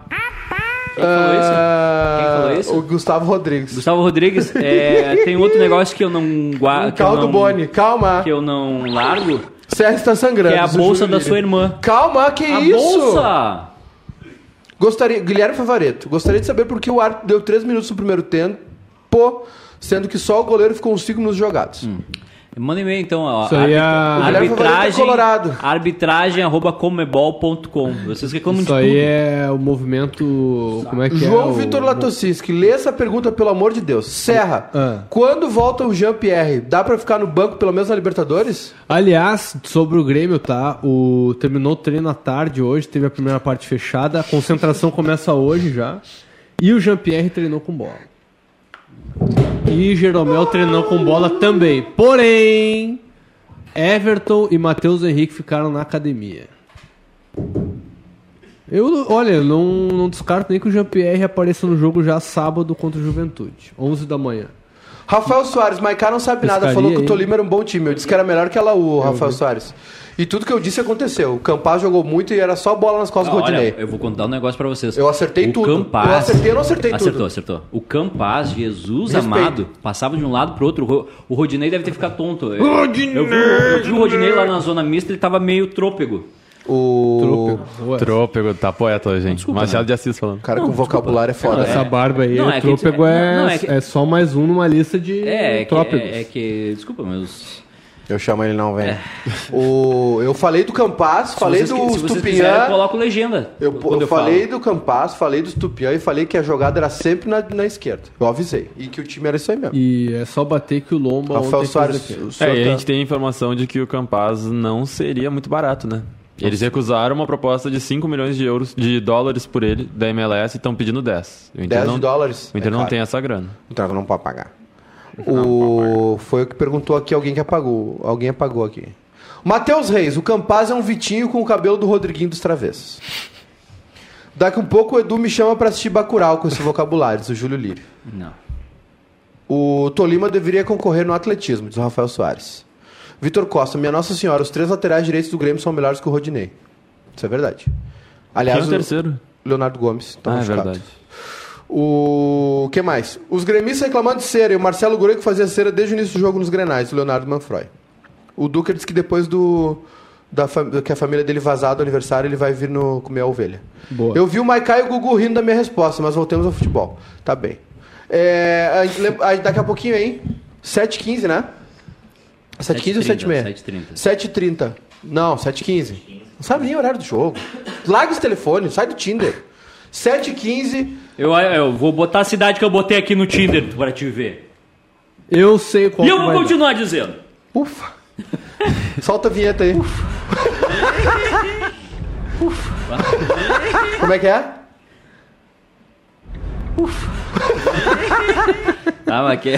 Quem falou isso? Ah, Quem falou isso? O Gustavo Rodrigues. Gustavo Rodrigues, é, tem outro negócio que eu não guardo. O carro do Boni, calma. Que eu não largo, Serra está sangrando. que é a bolsa da sua irmã. Calma, que A isso? bolsa! Gostaria, Guilherme Favareto, gostaria de saber por que o árbitro deu 3 minutos no primeiro tempo, sendo que só o goleiro ficou uns 5 minutos jogados. Hum. Manda e-mail então, ó. Isso aí é- O é arbitragem, colorado. arbitragem arroba comebol.com. Vocês reclamam Isso de aí tudo. é o movimento. Como é que é? João o- Vitor Latocinski, lê essa pergunta pelo amor de Deus. Serra, Ah. quando volta o Jean-Pierre, dá pra ficar no banco pelo menos na Libertadores? Aliás, sobre o Grêmio, tá? O terminou o treino à tarde hoje, teve a primeira parte fechada, a concentração começa hoje já. E o Jean-Pierre treinou com bola. E Jeromel treinou com bola também. Porém, Everton e Matheus Henrique ficaram na academia. Eu, olha, não, não descarto nem que o Jean-Pierre apareça no jogo já sábado contra o Juventude, 11 da manhã. Rafael Soares, Maiká não sabe nada, Pescaria falou que o. Tolima era um bom time. Eu disse que era melhor que ela, o Rafael Soares. E tudo que eu disse aconteceu. O Campaz jogou muito e era só bola nas costas do Olha, Rodinei. eu vou contar um negócio pra vocês. Eu acertei o tudo. Campaz, Eu acertei ou não acertei acertou, tudo? Acertou, O Campaz, Jesus Respeito. amado, passava de um lado pro outro. O Ro- O Rodinei deve ter ficado tonto. Eu, Rodinei! Eu vi, eu vi o Rodinei lá na zona mista, ele tava meio trôpego. O Ué, Trôpego, tá poeta hoje, gente. Desculpa, Machado né? de Assis falando. cara com vocabulário é foda. Essa né? barba aí, Não, é é que- trôpego é, não, é que- é só mais um numa lista de É, é que, trópegos. é, é que. Desculpa, meus. Eu chamo ele não, velho. O... Eu falei do Campaz, falei vocês, do se quiserem, eu Stupian. coloco legenda. Eu, quando eu falei falo. do Campaz, falei do Stupian e falei que a jogada era sempre na, na esquerda. Eu avisei. E que o time era isso aí mesmo. E é só bater que o Lomba Rafael Soares. o É, e a gente tem a informação de que o Campaz não seria muito barato, né? Eles recusaram uma proposta de 5 milhões de euros, de dólares por ele, da MLS, e estão pedindo 10. O Inter 10 não, dólares. O Inter É não caro. tem essa grana. Então não pode pagar. O... Foi o que perguntou aqui alguém que apagou. Alguém apagou aqui. Matheus Reis, o Campaz é um Vitinho com o cabelo do Rodriguinho dos Travessos. Daqui um pouco o Edu me chama pra assistir Bacurau com esse vocabulário, diz o Júlio Lírio. Não. O Tolima deveria concorrer no atletismo, diz o Rafael Soares. Vitor Costa, minha Nossa Senhora, os três laterais direitos do Grêmio são melhores que o Rodinei. Isso é verdade. Aliás, Quem é o terceiro? Leonardo Gomes. tá Ah, é verdade. O que mais? Os gremistas reclamando de cera. E o Marcelo Grego fazia cera desde o início do jogo nos Grenais, o Leonardo Manfroy. O Duca disse que depois do da que a família dele vazar do aniversário, ele vai vir no comer a ovelha. Boa. Eu vi o Maiká e o Gugu rindo da minha resposta, mas voltemos ao futebol. Tá bem. É, a gente a- daqui a pouquinho, hein? 7h15, né? 7h15 ou 7h30? 7h30. 7h30. Não, 7h15. Não sabe nem o horário do jogo. Larga esse telefone, sai do Tinder. 7h15. Eu, eu vou botar a cidade que eu botei aqui no Tinder pra te ver. Eu sei qual e eu vou vai dar. continuar dizendo. Ufa. Solta a vinheta aí. Como é que é? Ah, mas que...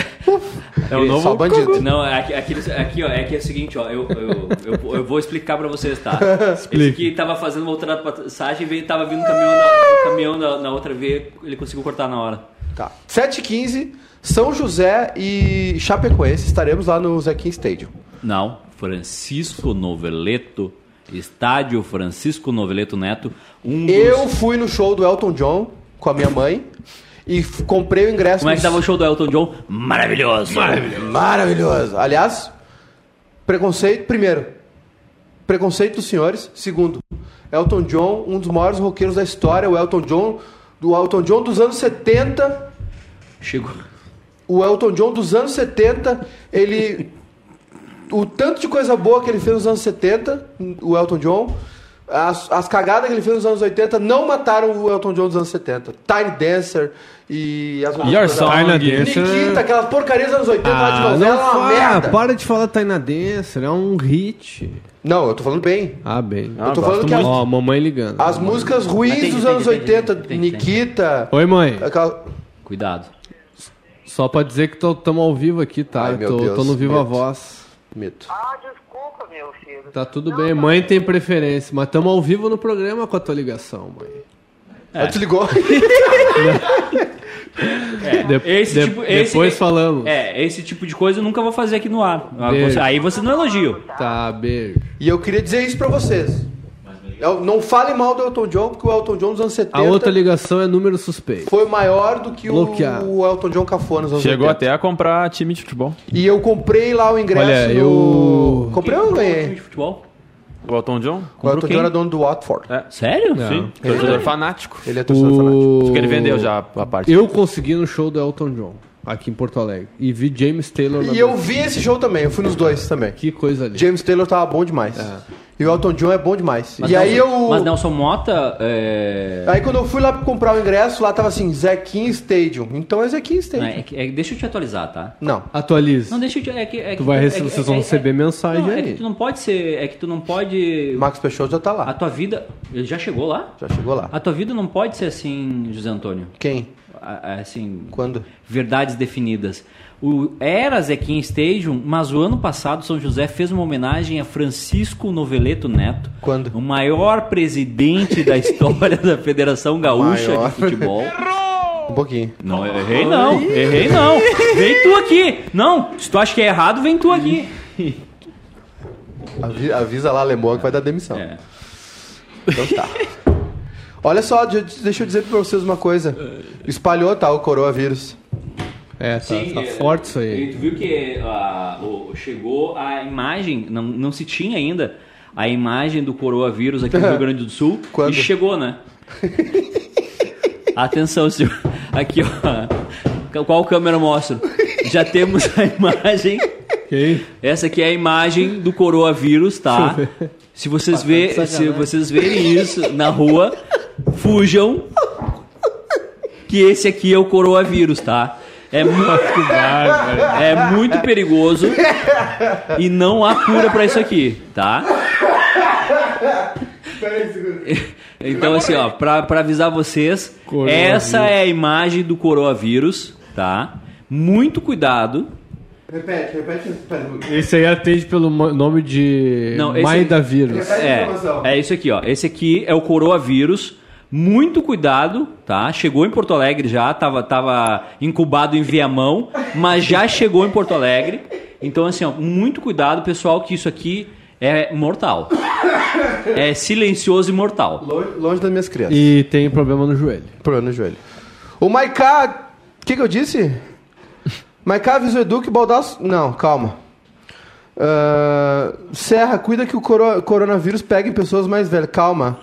É o novo só bandido. Não, é aqui, aqui, aqui, ó, é que é o seguinte, ó, eu, eu, eu, eu vou explicar pra vocês, tá? Esse aqui tava fazendo uma outra passagem, veio, tava vindo um caminhão, na, um caminhão na, na outra vez, ele conseguiu cortar na hora. Tá. 7h15, São José e Chapecoense. Estaremos lá no Zequim Stadium. Não, Francisco Noveleto, estádio Francisco Noveleto Neto, um dos... Eu fui no show do Elton John com a minha mãe e comprei o ingresso. Como é que tava o show do Elton John? Maravilhoso! Maravilhoso. Aliás, preconceito, primeiro, preconceito dos senhores. Segundo, Elton John, um dos maiores roqueiros da história, o Elton John, do Elton John dos anos 70, Chegou. o Elton John dos anos 70, ele. O tanto de coisa boa que ele fez nos anos 70, o Elton John, as, as cagadas que ele fez nos anos 80 não mataram o Elton John dos anos 70. Tiny Dancer e as Your Song. Nikita, aquelas porcarias dos anos 80 lá de Ah, novela, não é uma merda. para de falar Taina Dancer, é um hit. Não, eu tô falando bem. Ah, bem. eu tô falando que as, Ó, mamãe ligando. as músicas ruins Entendi, dos entendi, anos entendi, 80, entendi, entendi. Nikita. Oi, mãe. aquela- Cuidado. Só pra dizer que estamos ao vivo aqui, tá? Ai, meu tô, Deus, tô no Viva medo. Voz. Mito. Ah, desculpa, meu filho. Tá tudo bem. Mãe tem preferência, mas estamos ao vivo no programa com a tua ligação, mãe. Ah, desligou? De- Esse de- tipo, esse- depois falamos. É, esse tipo de coisa eu nunca vou fazer aqui no ar. Beijo. Aí você não elogia. Tá, beijo. e eu queria dizer isso pra vocês. Eu- não fale mal do Elton John, porque o Elton John dos anos 70 A outra ligação é número suspeito. foi maior do que o, Bloqueado. o Elton John Cafona nos anos Chegou 80. até a comprar time de futebol. E eu comprei lá o ingresso Olha, no... eu- Comprei ou Time ganhei? de futebol? O Elton John? O Elton quem? John era dono do Watford. Sério? Sim. Torcedor fanático. Ele é torcedor fanático. O... Porque ele vendeu já a parte. Eu consegui no show do Elton John, aqui em Porto Alegre. E vi James Taylor na E eu vi esse show também, eu fui nos dois também. Que coisa ali. James Taylor tava bom demais. E o Elton John é bom demais. Mas e aí Nelson- eu. Mas Nelson Mota. É... Aí quando eu fui lá comprar o ingresso, lá tava assim, Zequinha Stadium. Então é Não, Stadium. é que- é- deixa eu te atualizar, tá? Não. Atualize. Não, deixa eu te. É que, é que Tu vai é vocês vão receber mensagem não, É aí. que tu não pode ser. É que tu não pode. Max Peixoto já tá A lá. tua vida. Ele já chegou lá? Já chegou lá. A tua vida não pode ser assim, José Antônio. Quem? Assim, Quando? verdades definidas. O era Zequinha Stadium, mas o ano passado São José fez uma homenagem a Francisco Noveleto Neto, Quando? o maior presidente da história da Federação Gaúcha Maior. de Futebol. Um pouquinho. Não, errei não, errei não. Vem tu aqui. Não, se tu acha que é errado, vem tu aqui. Avi- avisa lá, Alemão, que vai dar demissão. É. Então tá. Olha só, de- deixa eu dizer pra vocês uma coisa. Espalhou, tá, o coronavírus. É, tá, Sim, tá é, forte isso aí. Tu viu que ah, o- chegou a imagem, não, não se tinha ainda a imagem do coronavírus aqui no Rio Grande do Sul. Quando? E chegou, né? Atenção, senhor. Aqui, ó. Qual câmera eu mostro? Já temos a imagem. Ok? Essa aqui é a imagem do coronavírus, tá? Se vocês, vê, se vocês verem isso na rua, fujam. Que esse aqui é o coronavírus, tá? É muito, é muito perigoso e não há cura pra isso aqui, tá? Então, assim, ó, pra, pra avisar vocês, essa é a imagem do coronavírus, tá? Muito cuidado. Repete, repete. Esse aí atende pelo nome de Não, esse- Maida Vírus. É, é isso aqui, ó. Esse aqui é o coronavírus. Muito cuidado, tá? Chegou em Porto Alegre já, tava, tava incubado em Viamão, mas já chegou em Porto Alegre. Então, assim, ó, muito cuidado, pessoal, que isso aqui é mortal. É silencioso e mortal. Longe, longe das minhas crianças. E tem problema no joelho. Problema no joelho. O Maiká. O que, que eu disse? Maiká avisa o Edu que Baldaço. Não, calma. Ah, Serra, cuida que o coro- coronavírus pega em pessoas mais velhas. Calma.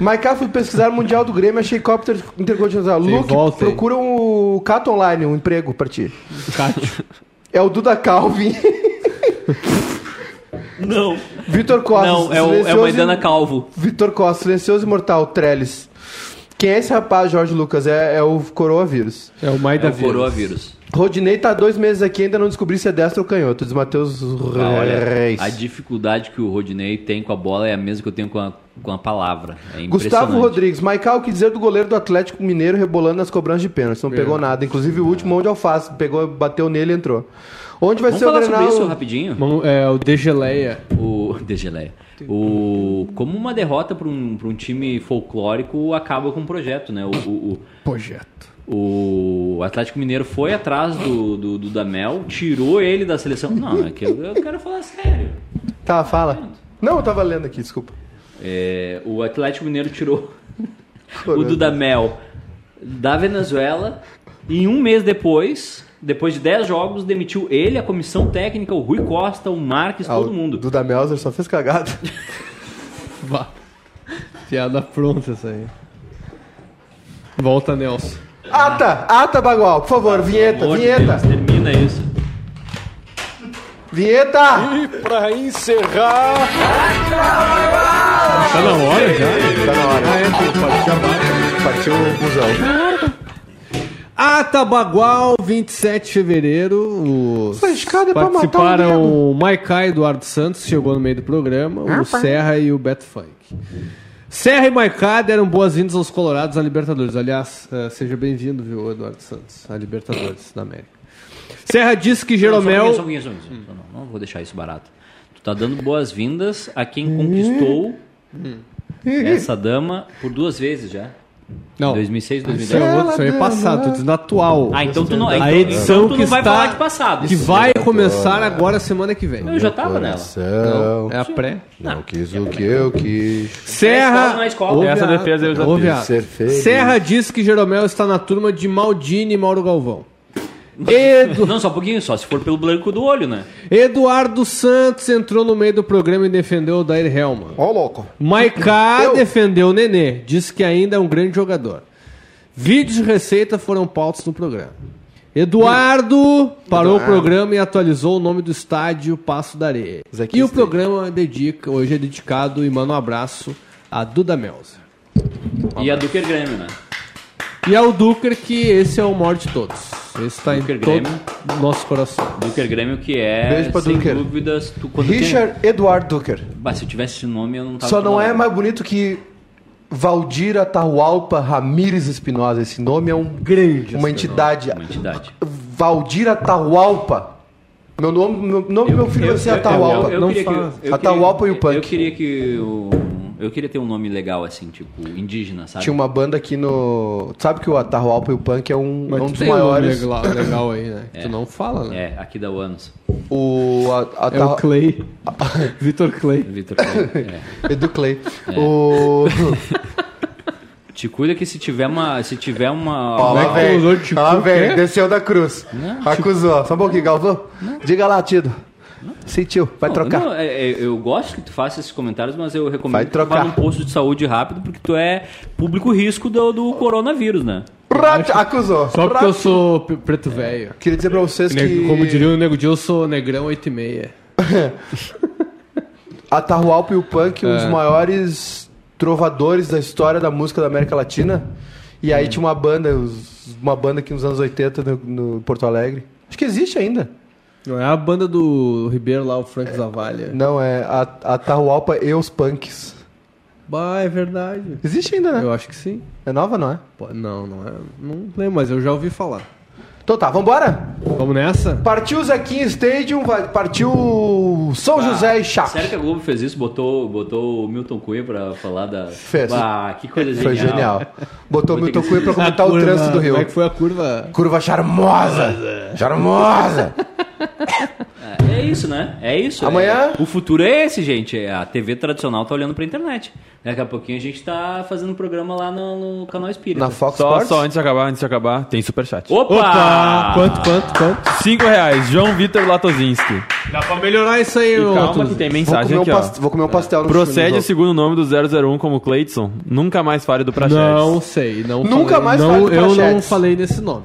Maiká fui pesquisar Mundial do Grêmio, achei Cópter Intercontinental. Sim, Luke, volta procura o Cato Online, um emprego pra ti. Cátio. É o Duda Calvin. Não, Vitor Costa. não, é, o, é silencioso o Maidana Calvo. Vitor Costa, silencioso e mortal, Trellis. Quem é esse rapaz, Jorge Lucas? É, é o coronavírus. É o Maida É o Vírus. coronavírus. Rodinei tá há dois meses aqui ainda não descobri se é destro ou canhoto. Diz Matheus Ah, Reis. a dificuldade que o Rodinei tem com a bola é a mesma que eu tenho com a, com a palavra. É Gustavo. Rodrigues. Maical, o que dizer do goleiro do Atlético Mineiro rebolando nas cobranças de pênalti? Não pegou nada. Inclusive o último onde alface. Pegou, bateu nele e entrou. Onde vai Vamos ser o falar sobre Grenal? isso rapidinho? É o Degeleia. O Degeleia. O como uma derrota para um, pra um time folclórico acaba com um projeto, né? O, o, Projeto. o, o Atlético Mineiro foi atrás do, do, do Damel, tirou ele da seleção. Não, é que eu, eu quero falar sério. Tá, fala. Não, eu tava lendo aqui, desculpa. É, o Atlético Mineiro tirou o Dudamel da Venezuela e um mês depois, depois de 10 jogos, demitiu ele, a comissão técnica, o Rui Costa, o Marques, Ah, todo o mundo. Duda Melzer só fez cagada. Vá. Piada pronta essa aí. Volta, Nelson. Ata, ata, Bagual, por favor, vinheta, Amor de vinheta, Deus, termina isso. vinheta. E pra encerrar, Tá na hora já? Tá na hora. Ah, é. Partiu o busão. Atabagual, 27 de fevereiro. Os escada é pra matar participaram um o Maikai Eduardo Santos, chegou no meio do programa, o Serra e o Beto Funk. Serra e Maikai deram boas-vindas aos Colorados na Libertadores. Aliás, eh, seja bem-vindo, viu, Eduardo Santos, à Libertadores da América. Serra disse que Não, Jeromel. só um pouquinho, só um pouquinho, só um pouquinho. Não, não vou deixar isso barato. Tu tá dando boas-vindas a quem conquistou essa dama por duas vezes já. Não, 2006 e isso é 2010. outro, isso aí é passado, tô dizendo atual. Ah, então tu não, então, a edição então tu que não vai está falar de passado. que vai começar agora semana que vem. Eu já tava nela. Coração, É a pré. não quis o que eu quis. Serra. Escola. Ouve Essa defesa eu já ouve. Serra disse que Jeromel está na turma de Maldini e Mauro Galvão. Edu- Não, só um pouquinho, só se for pelo branco do olho, né? Eduardo Santos entrou no meio do programa e defendeu o Dair Helman. Ó, louco. Maiká Eu? defendeu o Nenê, disse que ainda é um grande jogador. Vídeos de receita foram pautas no programa. Eduardo parou o programa e atualizou o nome do estádio Passo da Areia. E o programa dedica, hoje é dedicado e manda um abraço a Duda Melzer. E a Duker Grêmio, né? E ao Duker, que esse é o maior de todos. Esse está em Duker todo Grêmio. nosso coração. Duker Grêmio que é, Beijo pra sem Duker. dúvidas, tu, quando Richard Eduardo Duker. Tem... Bah, se eu tivesse esse nome, eu não tava Só não é mais bonito que Valdir Atahualpa Ramírez Espinosa. Esse nome é um Grande. uma entidade. Uma entidade. Valdir Atahualpa. Meu nome, meu nome do meu filho vai ser Atahualpa. eu Não queria que- faz. eu Atahualpa e o punk. Eu queria que o... Eu queria ter um nome legal, assim, tipo, indígena, sabe? Tinha uma banda aqui no. Sabe que o Atahualpa e o Punk é um, Mas é um tu dos tem um nome maiores. legal, legal aí, né? Que Tu não fala, né? É, aqui da Uanos. O a- É o Clay. Vitor Clay. Vitor Clay. É. Edu Clay. O. Te cuida que se tiver uma. Se tiver uma. Ó, Como é lá que tu vem. Desceu da cruz. Acusou. Só um pouquinho, Galvão. Diga lá, Tido. Sentiu. Vai Não, trocar. não, é- é- eu gosto que tu faça esses comentários, mas eu recomendo Vai que tu vá trocar. num posto de saúde rápido, porque tu é público risco do, do coronavírus, né? Acusou. Só porque eu sou preto velho. Queria dizer pra vocês que. Como diria o Nego Di, eu sou negrão 8 e meia. Atahualpa e o Punk, um dos É. maiores trovadores da história da música da América Latina. E aí tinha uma banda, uma banda aqui nos anos 80 no, no Porto Alegre. Acho que existe ainda. Não é a banda do Ribeiro lá, o Frank Zavalha. Não, é a, a Atahualpa e os Punks. Bah, é verdade. Existe ainda, né? Eu acho que sim. É nova, não é? Pô, não, não é. Não lembro, mas eu já ouvi falar. Então tá, vambora? Vamos nessa? Partiu o Zequinha Stadium, partiu São José e Chape. Sério que a Globo fez isso? Botou, botou o Milton Cunha pra falar da. Fez. Ah, que coisa Foi genial. Botou o Milton Cunha pra comentar o curva- trânsito do Rio. Como é que foi a curva? Curva charmosa! Charmosa! isso, né? É isso. Amanhã- É- O futuro é esse, gente. É, A TV tradicional tá olhando pra internet. Daqui a pouquinho a gente tá fazendo um programa lá no, no canal Espírita. Na Fox Só, Sports? só antes de acabar, antes de acabar, tem superchat. Opa! Opa! Quanto, quanto, quanto? 5 reais, João Vitor Latozinski. Dá pra melhorar isso aí, ô calma que tem Vou mensagem um aqui, ó. vou comer um pastel no Procede o segundo nome do 001 como Cleidson. Nunca mais fale do Praxedes. Não sei, não Nunca falei, mais não, fale do Eu não falei nesse nome.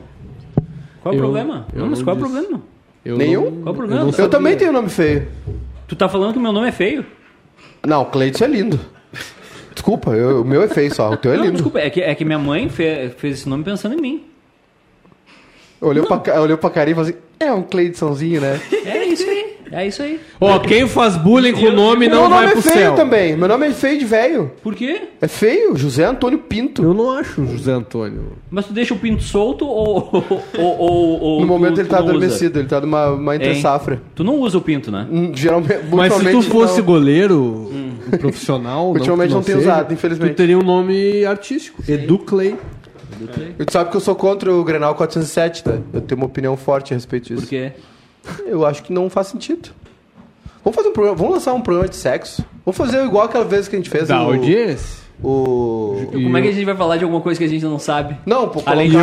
Qual é o problema? eu não, mas qual é o problema? Eu Nenhum? não- Qual o problema? Eu sabia. também tenho nome feio. Tu tá falando que meu nome é feio? Não, o Cleiton é lindo. Desculpa, eu- o meu é feio só, o teu é não, lindo. desculpa, é que, é que minha mãe fe- fez esse nome pensando em mim. Olhou pra, olhou pra cara e falou assim: é um Cleidsonzinho, né? É isso aí, é isso aí. Ó, quem faz bullying com o nome meu não nome vai é pro feio céu. também. Meu nome é feio de velho. Por quê? É feio, José Antônio Pinto. Eu não acho o José Antônio. Mas tu deixa o pinto solto ou. ou, ou, ou No momento tu ele tá não usa? adormecido, ele tá numa uma entre Hein? safra. Tu não usa o pinto, né? Hum, Geralmente, Mas se tu ultimamente fosse não. goleiro Hum. um profissional, Ultimamente que não tenho seja, usado, infelizmente. Tu teria um nome artístico. Edu Clay. Tu sabe que eu sou contra o Grenal 407, tá? Eu tenho uma opinião forte a respeito disso. Por quê? Eu acho que não faz sentido. Vamos fazer um programa, vamos lançar um programa de sexo. Vamos fazer igual aquela vez que a gente fez Da o, audiência. o Como é que a gente vai falar de alguma coisa que a gente não sabe? Não, pô, colocar, Além de eu,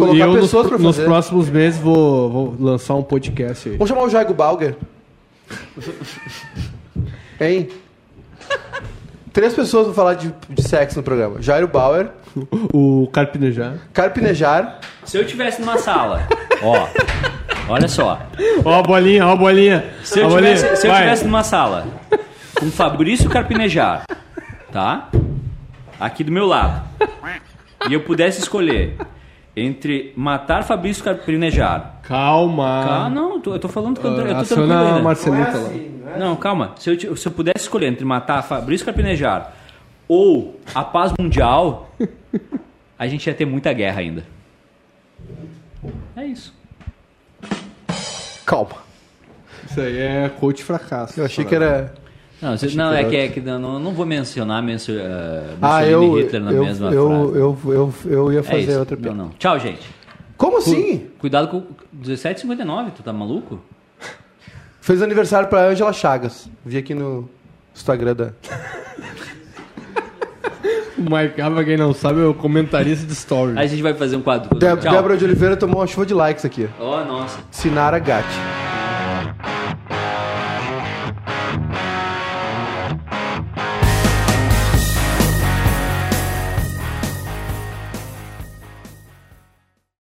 colocar eu nos, pessoas pra nos fazer. próximos meses vou, vou lançar um podcast aí. Vamos chamar o Jaigo Balger. hein? Três pessoas vão falar de, de sexo no programa. Jairo Bauer, O Carpinejar. Carpinejar, Se eu tivesse numa sala, ó, olha só. Ó a bolinha, ó a bolinha. Se eu, bolinha. tivesse, se eu tivesse numa sala com Fabrício Carpinejar, tá? Aqui do meu lado. E eu pudesse escolher entre matar Fabrício Carpinejar. Calma. Ah, não, eu tô, eu tô falando que eu tô, eu tô tranquilo Aciona a ainda. Marcelita lá. Não, calma. Se eu, se eu pudesse escolher entre matar Fabrício Carpinejar ou a paz mundial, a gente ia ter muita guerra ainda. É isso. Calma. Isso aí é coach fracasso. Eu achei que era. Não, você- não é que é que não, não vou mencionar mencio, uh, Ah, eu. e Hitler na Eu, mesma eu, frase. eu, eu, eu ia é fazer isso. outra não, piada. não. Tchau, gente. Como assim? Cuidado com 17,59, tu tá maluco? Fez aniversário pra Angela Chagas. Vi aqui no Instagram da. O Mike, pra quem não sabe, é o comentarista de story. Aí a gente vai fazer um quadro. Débora de Oliveira tomou uma chuva de likes aqui. Oh, nossa. Sinara Gatti.